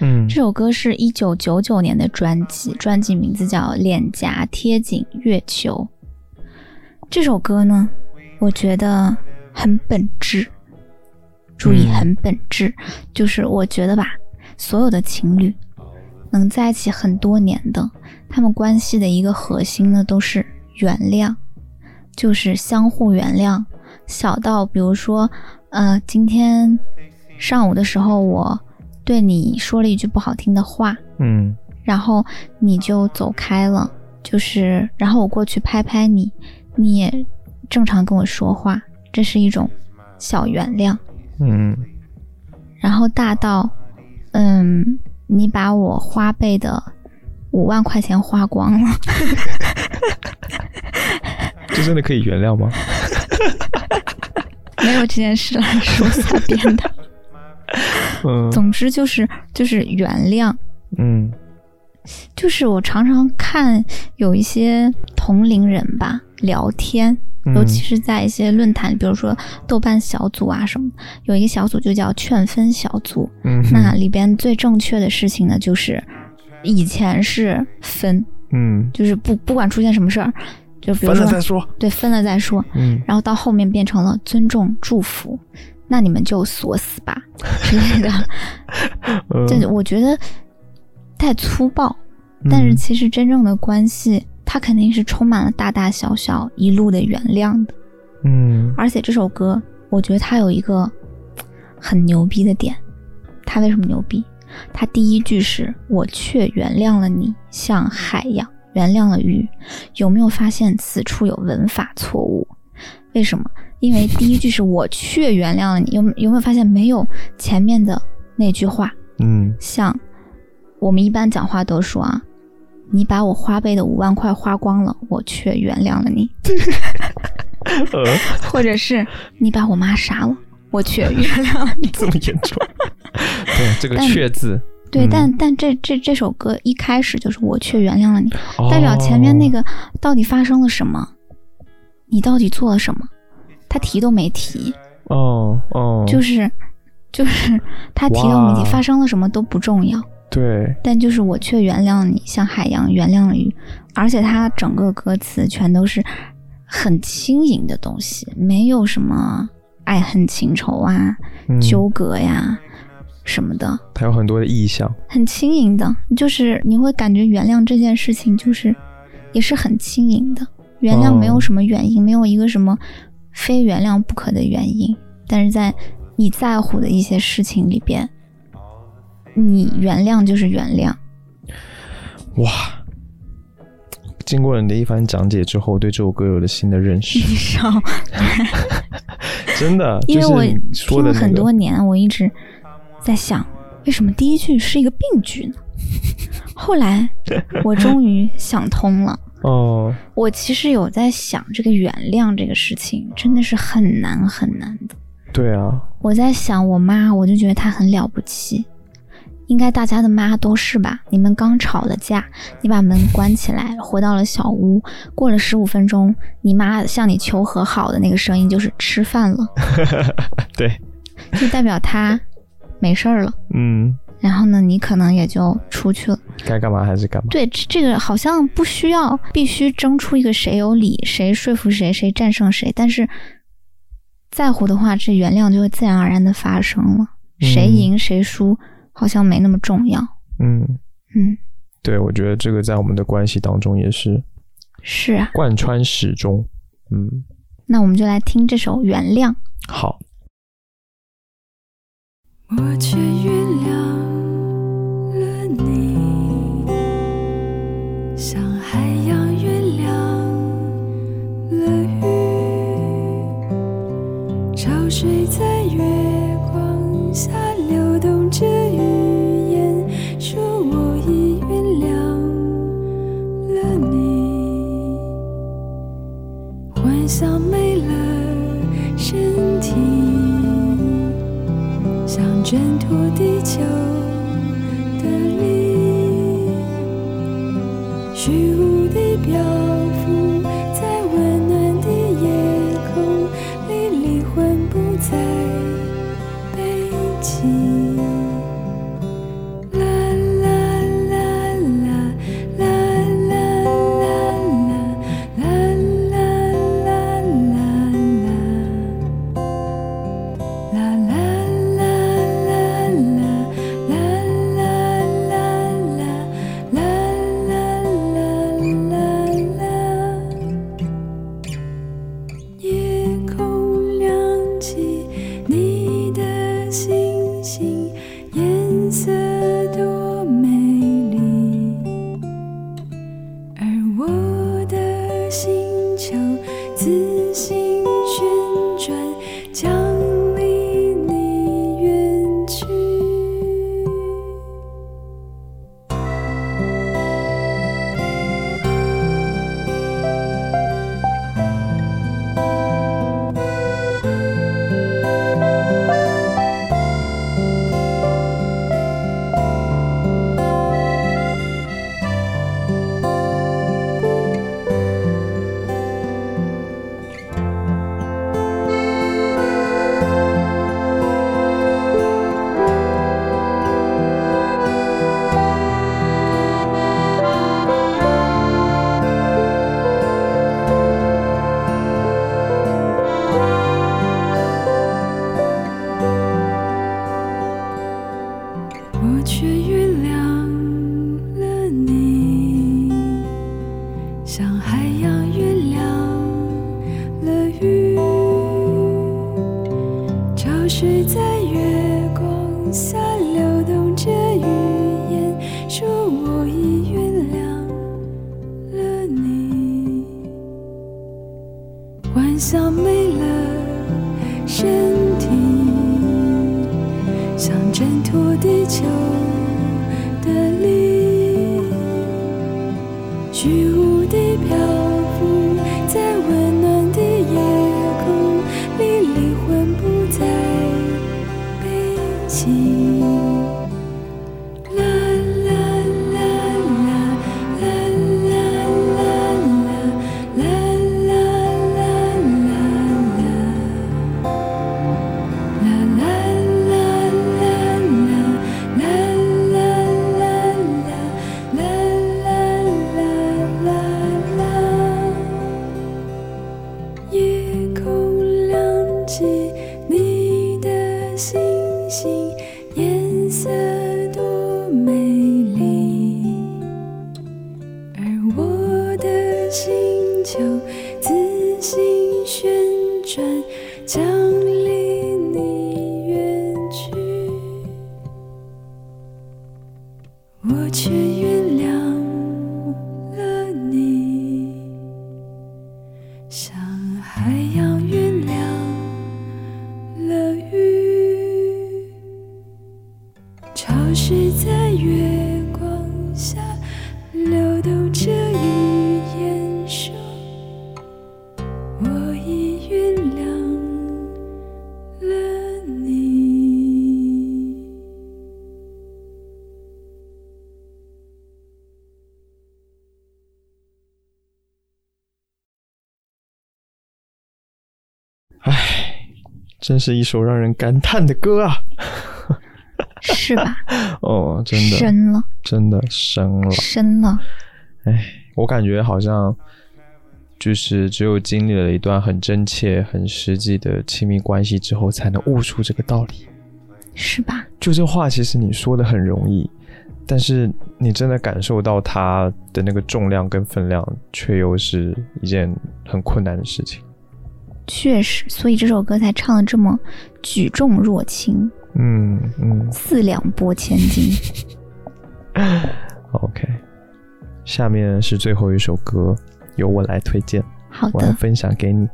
嗯这首歌是一九九九年的专辑，专辑名字叫《脸颊贴紧月球》。这首歌呢，我觉得很本质，注意嗯很本质，就是我觉得吧，所有的情侣能在一起很多年的，他们关系的一个核心呢，都是原谅，就是相互原谅。小到比如说，呃，今天上午的时候我对你说了一句不好听的话，嗯然后你就走开了，就是然后我过去拍拍你，你也正常跟我说话，这是一种小原谅。嗯然后大到，嗯，你把我花呗的五万块钱花光了，[laughs] 这真的可以原谅吗？[laughs] 没有这件事来说瞎编的。嗯。总之就是就是原谅，嗯。就是我常常看有一些同龄人吧聊天，嗯。尤其是在一些论坛，比如说豆瓣小组啊什么，有一个小组就叫劝分小组。嗯，那里边最正确的事情呢，就是以前是分，嗯，就是不不管出现什么事儿，就比如说分了再说。对分了再说，嗯然后到后面变成了尊重祝福，那你们就锁死吧之类的。[laughs] 嗯这我觉得太粗暴，但是嗯其实真正的关系，它肯定是充满了大大小小一路的原谅的。嗯而且这首歌，我觉得它有一个很牛逼的点，它为什么牛逼？它第一句是“我却原谅了你，像海洋原谅了鱼”，有没有发现此处有文法错误？为什么？因为第一句是我却原谅了你，有有没有发现没有前面的那句话？嗯像我们一般讲话都说啊，你把我花呗的五万块花光了，我却原谅了你。[laughs] 呃，或者是你把我妈杀了，我却原谅了你。[laughs] 这么严重？[laughs] 对，这个但“却”字，对，嗯但但这这这首歌一开始就是我却原谅了你，哦代表前面那个到底发生了什么？你到底做了什么？他提都没提，哦哦，就是就是他提都没提，发生了什么都不重要。对，但就是我却原谅你，像海洋原谅了鱼，而且它整个歌词全都是很轻盈的东西，没有什么爱恨情仇啊、嗯纠葛呀什么的，它有很多的意象。很轻盈的。就是你会感觉原谅这件事情，就是也是很轻盈的。原谅没有什么原因，没有一个什么非原谅不可的原因，但是在你在乎的一些事情里边，你原谅就是原谅。哇！经过你的一番讲解之后，对这首歌有了新的认识，你少，[laughs] 真的，因为我听了很多年，我一直在想，为什么第一句是一个病句呢？[laughs] 后来我终于想通了。[laughs] 哦，我其实有在想，这个原谅这个事情真的是很难很难的。对啊，我在想我妈，我就觉得她很了不起，应该大家的妈都是吧？你们刚吵了架，你把门关起来，回到了小屋，过了十五分钟，你妈向你求和好的那个声音就是吃饭了，[laughs] 对，就代表她没事儿了。嗯，然后呢，你可能也就出去了。该干嘛还是干嘛。对，这这个好像不需要必须争出一个谁有理，谁说服谁，谁战胜谁。但是在乎的话，这原谅就会自然而然的发生了。谁嗯赢谁输好像没那么重要。嗯，嗯，对，我觉得这个在我们的关系当中也是是啊。贯穿始终。嗯，那我们就来听这首《原谅》。好，我却原谅了你，像海洋原谅了鱼，潮水在月光下流动着语言，说我已原谅了你。幻想挣脱地球的力，虚无地表。真是一首让人感叹的歌啊！是吧？[laughs] 哦，真的，深了，真的深了。深了。哎，我感觉好像就是只有经历了一段很真切、很实际的亲密关系之后，才能悟出这个道理。是吧？就这话，其实你说的很容易，但是你真的感受到它的那个重量跟分量，却又是一件很困难的事情。确实，所以这首歌才唱的这么举重若轻，嗯嗯四两拨千斤。[laughs] OK。下面是最后一首歌，由我来推荐。好的，我来分享给你。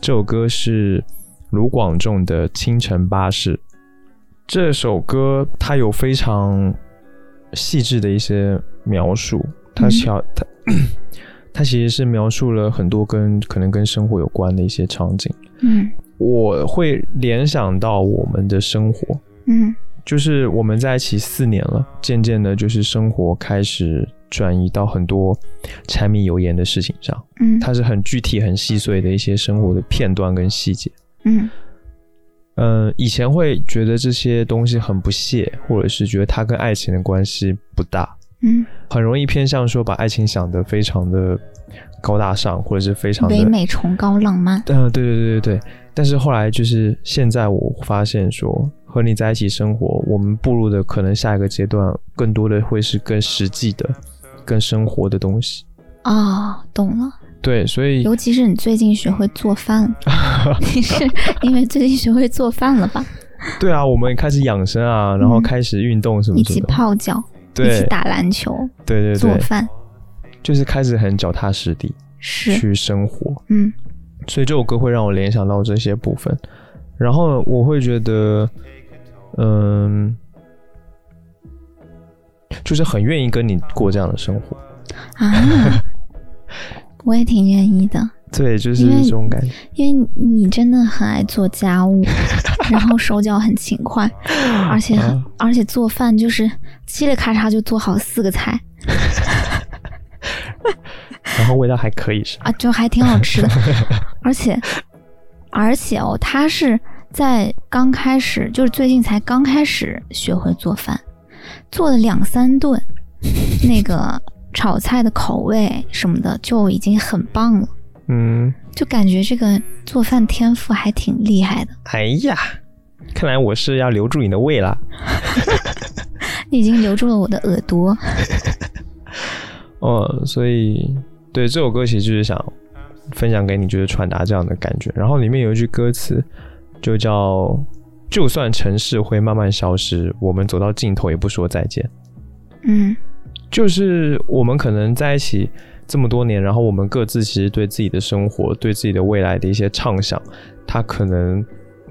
这首歌是卢广仲的《清晨巴士》。这首歌它有非常细致的一些描述，它嗯调它它其实是描述了很多跟可能跟生活有关的一些场景。嗯。我会联想到我们的生活，嗯。就是我们在一起四年了，渐渐的，就是生活开始转移到很多柴米油盐的事情上，嗯，它是很具体、很细碎的一些生活的片段跟细节。嗯。嗯，以前会觉得这些东西很不屑，或者是觉得它跟爱情的关系不大，嗯，很容易偏向说把爱情想得非常的高大上，或者是非常的唯美崇高浪漫。嗯，对对对对对。但是后来就是现在，我发现说和你在一起生活，我们步入的可能下一个阶段，更多的会是更实际的、更生活的东西。哦，懂了。对，所以尤其是你最近学会做饭，[laughs] 你是因为最近学会做饭了吧？对啊，我们开始养生啊，然后嗯开始运动什么一起。泡脚，一对。起打篮球，对对对，做饭，就是开始很脚踏实地是，去生活。嗯。所以这首歌会让我联想到这些部分，然后我会觉得，嗯，就是很愿意跟你过这样的生活。啊，[laughs] 我也挺愿意的，对，就是这种感觉。因为你真的很爱做家务，[laughs] [laughs] [laughs] 然后手脚很勤快，而且而且做饭就是嘁哩咔嚓就做好四个菜。[laughs] 然后味道还可以是吧？啊，就还挺好吃的，[laughs] 而且而且哦，他是在刚开始，就是最近才刚开始学会做饭，做了两三顿，那个炒菜的口味什么的就已经很棒了，嗯，就感觉这个做饭天赋还挺厉害的。哎呀，看来我是要留住你的胃啦。[laughs] [laughs] 你已经留住了我的耳朵。哦，所以对这首歌其实就是想分享给你，就是传达这样的感觉。然后里面有一句歌词，就叫“就算城市会慢慢消失，我们走到尽头也不说再见”。嗯就是我们可能在一起这么多年，然后我们各自其实对自己的生活、对自己的未来的一些畅想，它可能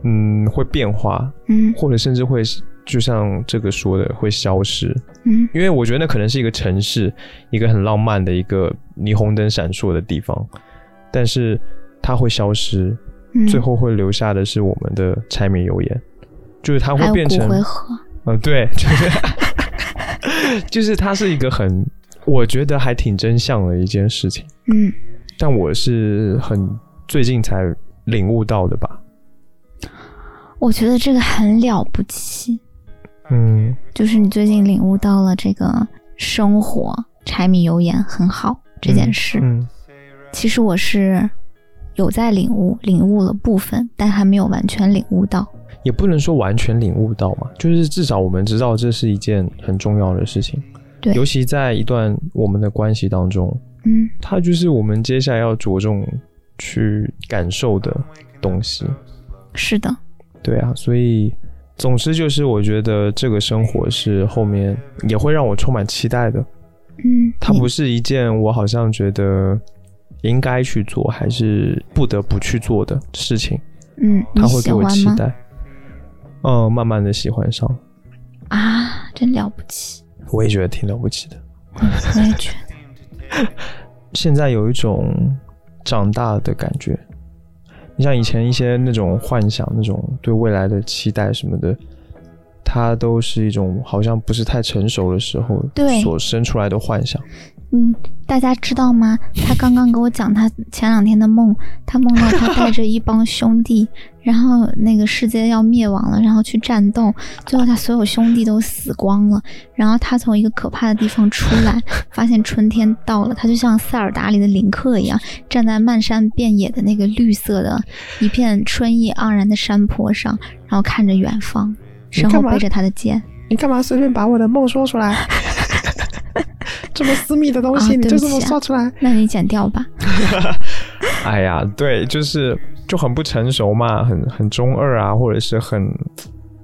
嗯会变化，嗯或者甚至会就像这个说的会消失。嗯因为我觉得那可能是一个城市，一个很浪漫的一个霓虹灯闪烁的地方，但是它会消失，嗯，最后会留下的是我们的柴米油盐，就是它会变成。嗯、对，就是 [laughs] 就是它是一个很，我觉得还挺真相的一件事情，嗯，但我是很最近才领悟到的吧，我觉得这个很了不起，嗯就是你最近领悟到了这个生活柴米油盐很好这件事。嗯其实我是有在领悟，领悟了部分，但还没有完全领悟到。也不能说完全领悟到嘛，就是至少我们知道这是一件很重要的事情。对尤其在一段我们的关系当中，嗯它就是我们接下来要着重去感受的东西。是的，对啊，所以总之就是我觉得这个生活是后面也会让我充满期待的。嗯，它不是一件我好像觉得应该去做，还是不得不去做的事情。嗯，它会给我？期待。嗯，慢慢的喜欢上，啊，真了不起！我也觉得挺了不起的。我也觉得，现在有一种长大的感觉。你像以前一些那种幻想、那种对未来的期待什么的，它都是一种好像不是太成熟的时候对所生出来的幻想。嗯，大家知道吗？他刚刚给我讲他前两天的梦，他梦到他带着一帮兄弟，[laughs] 然后那个世界要灭亡了，然后去战斗，最后他所有兄弟都死光了，然后他从一个可怕的地方出来，[laughs] 发现春天到了，他就像塞尔达里的林克一样，站在漫山遍野的那个绿色的一片春意盎然的山坡上，然后看着远方，身后背着他的剑。你干嘛随便把我的梦说出来？[laughs] [laughs] 这么私密的东啊对不起啊出来？那你剪掉吧。[laughs] 哎呀，对，就是就很不成熟嘛，很很中二啊，或者是很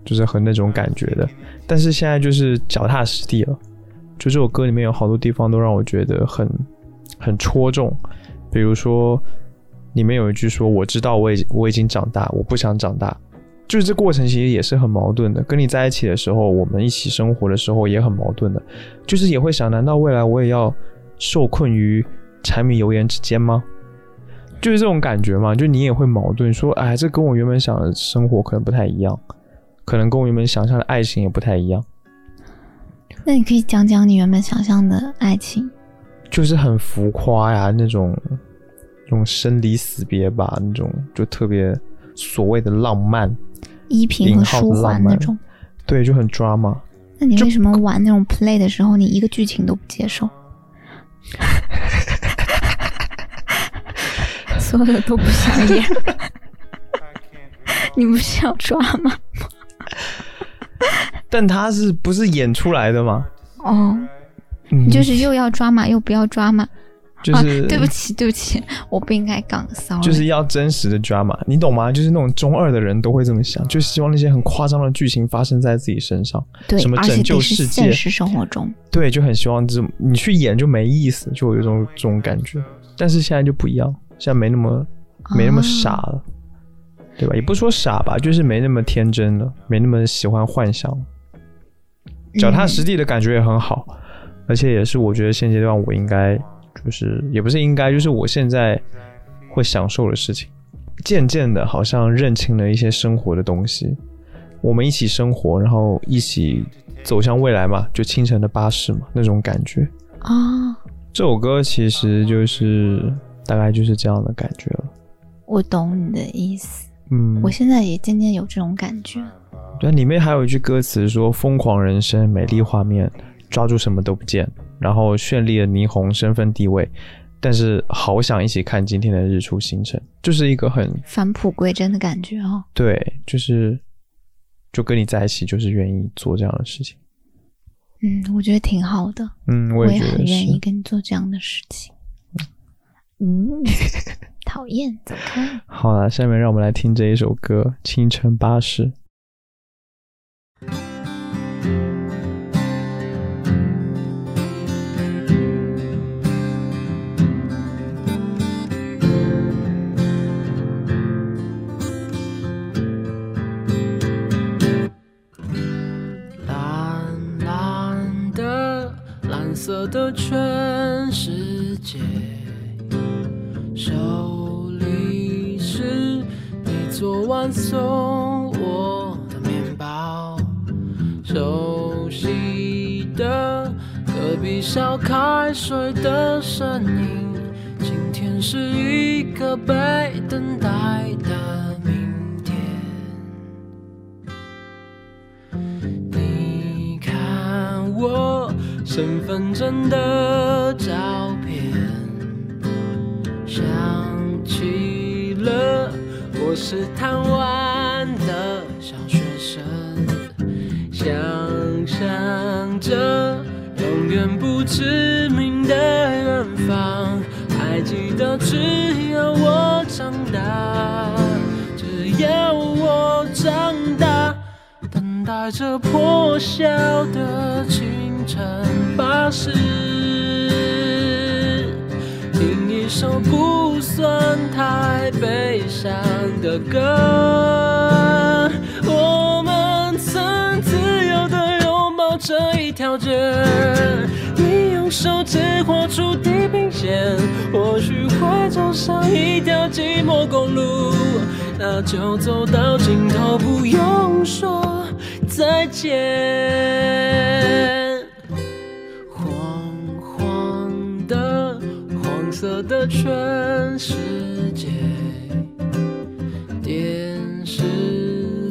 就是很那种感觉的。但是现在就是脚踏实地了。就这首歌里面有好多地方都让我觉得很很戳中，比如说里面有一句说：“我知道我已我已经长大，我不想长大。”就是这过程其实也是很矛盾的。跟你在一起的时候，我们一起生活的时候也很矛盾的，就是也会想：难道未来我也要受困于柴米油盐之间吗？就是这种感觉嘛，就你也会矛盾，说，哎，这跟我原本想的生活可能不太一样，可能跟我原本想象的爱情也不太一样，那你可以讲讲你原本想象的爱情。就是很浮夸呀，那种那种生离死别吧，那种就特别所谓的浪漫，依萍和舒缓那种。对，就很 drama。那你为什么玩那种 play 的时候，你一个剧情都不接受？[laughs] 所有的都不想演，[laughs] 你不是要抓吗？但他是不是演出来的吗？哦，你，就是又要抓马又不要抓马。就是、啊，对不起，对不起，[laughs] 我不应该讲骚。就是要真实的 drama，你懂吗？就是那种中二的人都会这么想，就希望那些很夸张的剧情发生在自己身上，对，拯救世界现，实生活中。对，就很希望这种你去演就没意思，就有一种这种感觉。但是现在就不一样，现在没那么没那么傻啊了，对吧？也不说傻吧，就是没那么天真了，没那么喜欢幻想了。脚踏实地的感觉也很好，而且也是我觉得现阶段我应该就是也不是应该，就是我现在会享受的事情。渐渐的，好像认清了一些生活的东西。我们一起生活，然后一起走向未来嘛，就清晨的巴士嘛，那种感觉。啊、这首歌其实就是大概就是这样的感觉了。我懂你的意思。嗯，我现在也渐渐有这种感觉。对，里面还有一句歌词说：“疯狂人生，美丽画面，抓住什么都不见，然后绚丽的霓虹，身份地位，但是好想一起看今天的日出星辰。”就是一个很返璞归真的感觉哦。对，就是就跟你在一起，就是愿意做这样的事情。嗯，我觉得挺好的，嗯，我我也也觉得很愿意。跟你做这样的事情。嗯，[laughs] 讨厌，走开。好了，下面让我们来听这一首歌《清晨巴士》。的全世界，手里是你昨晚送我的面包，熟悉的隔壁烧开水的声音，今天是一个被等待的认真的照片，想起了我是贪玩的小学生，想象着永远不知名的远方，还记得只要我长大，只要我长大。等待着破晓的清乘巴士，听一首不算太悲伤的歌。我们曾自由的拥抱这一条街，你用手指画出地平线，或许会走上一条寂寞公路。那就走到尽头，不用说再见。色的全世界，电视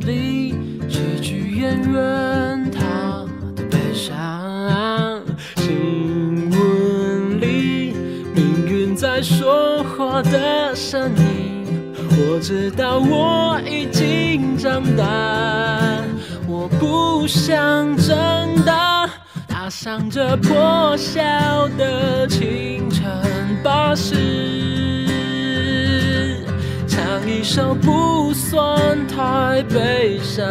里喜剧演员他的悲伤，新闻里命运在说话的声音。我知道我已经长大，我不想长大。踏上这破晓的清晨巴士，唱一首不算太悲伤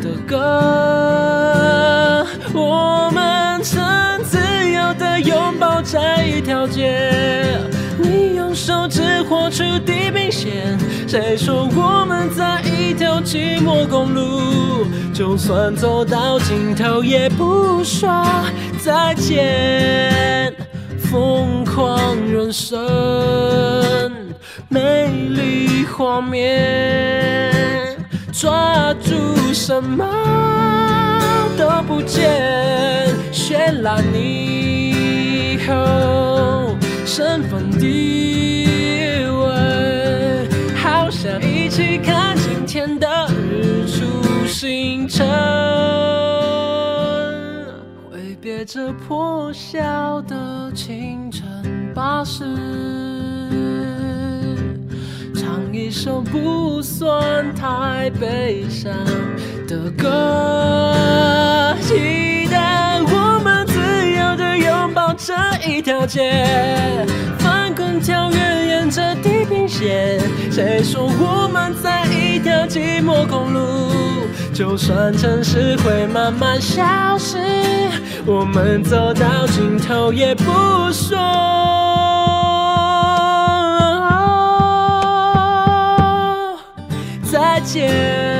的歌。我们曾自由的拥抱这一条街。你用手指画出地平线，谁说我们在一条寂寞公路？就算走到尽头，也不说再见。疯狂人生，美丽画面，抓住什么都不见，绚烂以后身份地位，好想一起看今天的日出星辰。别这破晓的清晨巴士，唱一首不算太悲伤的歌，期待我们自由的拥抱这一条街，翻滚跳跃沿着地谁说我们在一条寂寞公路？就算城市会慢慢消失，我们走到尽头也不说再见。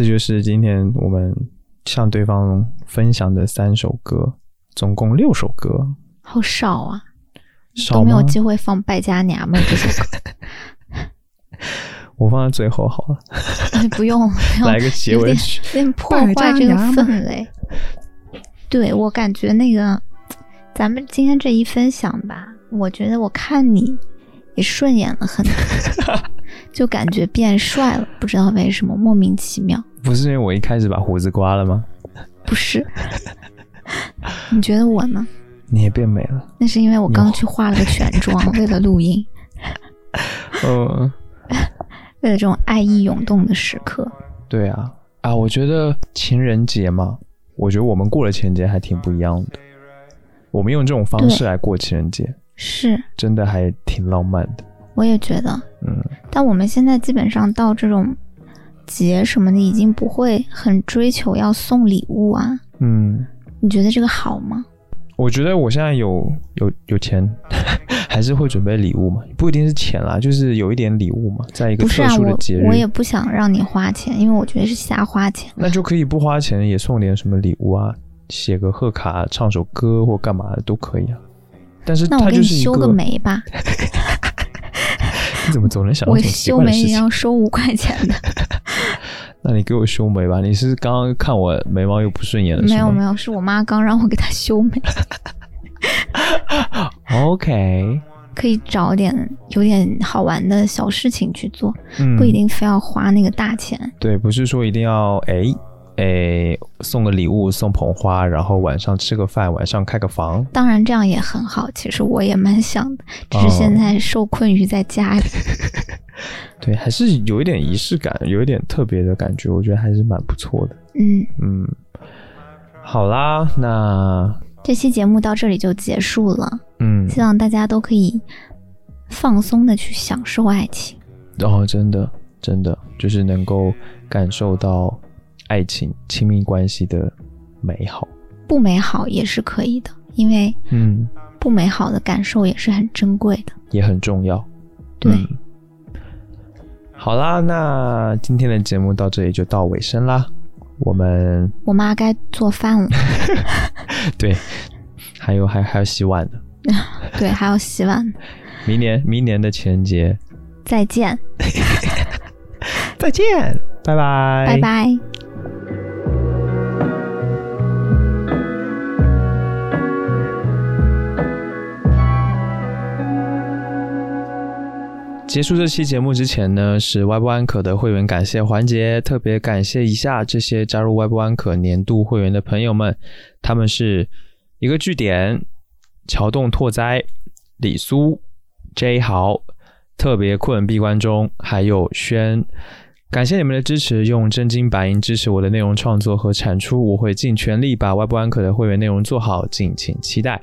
这就是今天我们向对方分享的三首歌，总共六首歌，好少啊，少？都没有机会放《败家娘们》这首歌。[laughs] 我放在最后好了，哎 [laughs] 不用，不用来个结尾曲。有点破坏这个氛围。对我感觉那个，咱们今天这一分享吧，我觉得我看你也顺眼了很多，[laughs] 就感觉变帅了，不知道为什么，莫名其妙。不是因为我一开始把胡子刮了吗？不是，你觉得我呢？你也变美了。那是因为我刚去化了个全妆，[laughs] 为了录音，嗯，为了这种爱意涌动的时刻。对啊，啊，我觉得情人节嘛，我觉得我们过了情人节还挺不一样的。我们用这种方式来过情人节，是，真的还挺浪漫的。我也觉得。嗯，但我们现在基本上到这种节什么的，已经不会很追求要送礼物啊。嗯，你觉得这个好吗？我觉得我现在有有有钱，[laughs] 还是会准备礼物嘛，不一定是钱啦，就是有一点礼物嘛，在一个特不是啊，我殊的节日，我也不想让你花钱，因为我觉得是瞎花钱。那就可以不花钱也送点什么礼物啊，写个贺卡、唱首歌或干嘛的都可以啊。但是那我给你它就是修个眉吧，[laughs] [laughs] 你怎么总能想到我这种奇修眉也怪的事情？要收五块钱的。[laughs] 那你给我修眉吧，你是刚刚看我眉毛又不顺眼了？有。没有没有，是我妈刚让我给她修眉，[laughs] OK，可以找点有点好玩的小事情去做，嗯，不一定非要花那个大钱。对，不是说一定要哎哎送个礼物，送捧花，然后晚上吃个饭，晚上开个房。当然这样也很好，其实我也蛮想的，只是哦现在受困于在家里。[laughs] 对，还是有一点仪式感，有一点特别的感觉，我觉得还是蛮不错的。嗯，嗯，好啦，那这期节目到这里就结束了，嗯，希望大家都可以放松的去享受爱情。哦，真的真的就是能够感受到爱情、亲密关系的美好。不美好也是可以的，因为嗯，不美好的感受也是很珍贵的。也很重要。对，嗯好啦，那今天的节目到这里就到尾声啦。我们我妈该做饭了，[laughs] 对，还有还还要洗碗呢。[laughs] 对，还要洗碗。明年明年的情人节再见，[laughs] 再见，拜拜，拜拜。结束这期节目之前呢，是 Web 安可的会员感谢环节，特别感谢一下这些加入 Web 安可年度会员的朋友们，他们是一个据点、桥洞拓哉、李苏、J 豪、特别困闭关中，还有轩、感谢你们的支持，用真金白银支持我的内容创作和产出，我会尽全力把 Web 安可的会员内容做好，敬请期待。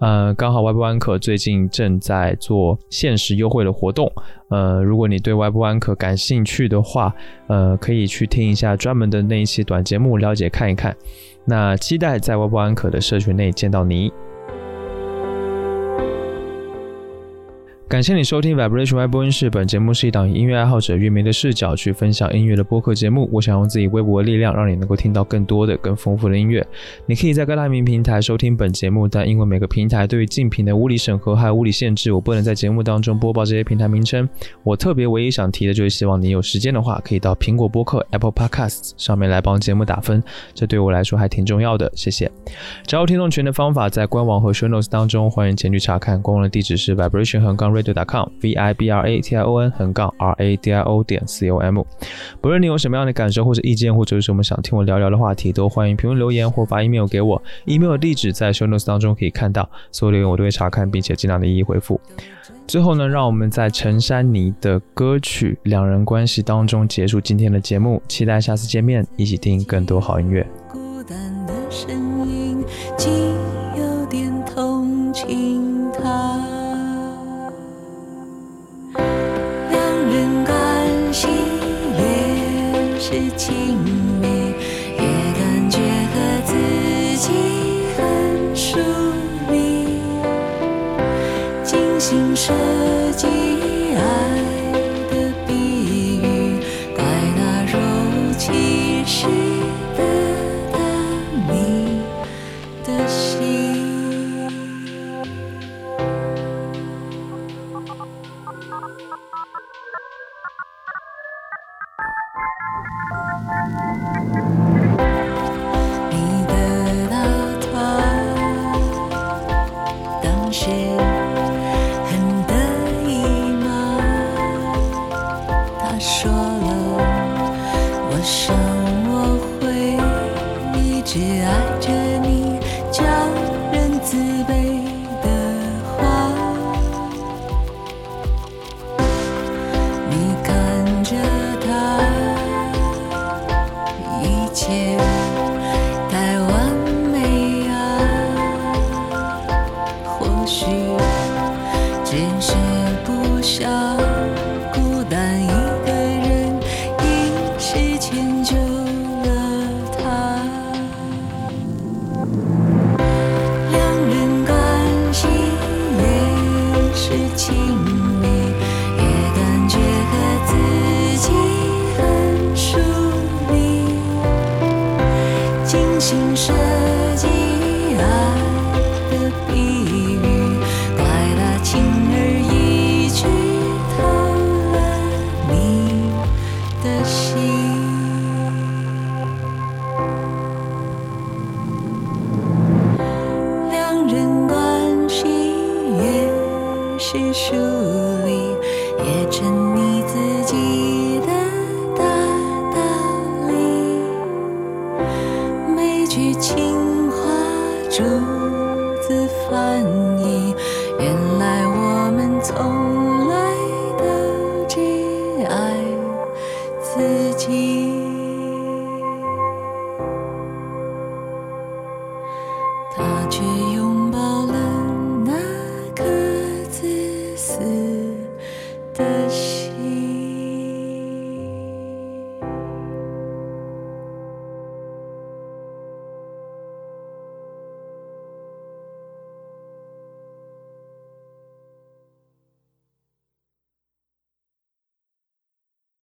呃，刚好 Web 安可最近正在做限时优惠的活动，呃，如果你对 Web 安可感兴趣的话，呃，可以去听一下专门的那一期短节目，了解看一看。那期待在 Web 安可的社群内见到你。感谢你收听 Vibration Web 播音室。本节目是一档以音乐爱好者乐迷的视角去分享音乐的播客节目。我想用自己微薄的力量，让你能够听到更多的、更丰富的音乐。你可以在各大音频平台收听本节目，但因为每个平台对于竞品的物理审核还有物理限制，我不能在节目当中播报这些平台名称。我特别唯一想提的就是，希望你有时间的话，可以到苹果播客 Apple Podcasts 上面来帮节目打分，这对我来说还挺重要的。谢谢。加入听众群的方法在官网和 Show Notes 当中，欢迎前去查看。官网的地址是 vibration 横杠 radio.com v i b r a t i o n 横杠 r a d i o 点 c o m。不论你有什么样的感受或者意见，或者有什么想听我聊聊的话题，都欢迎评论留言或发 email 给我。email 的地址在 Show Notes 当中可以看到，所有留言我都会查看，并且尽量的一一回复。最后呢，让我们在陈珊妮的歌曲《两人关系》当中结束今天的节目，期待下次见面，一起听更多好音乐。孤单的声精心设计爱的比喻，怪那若无其事的你的心。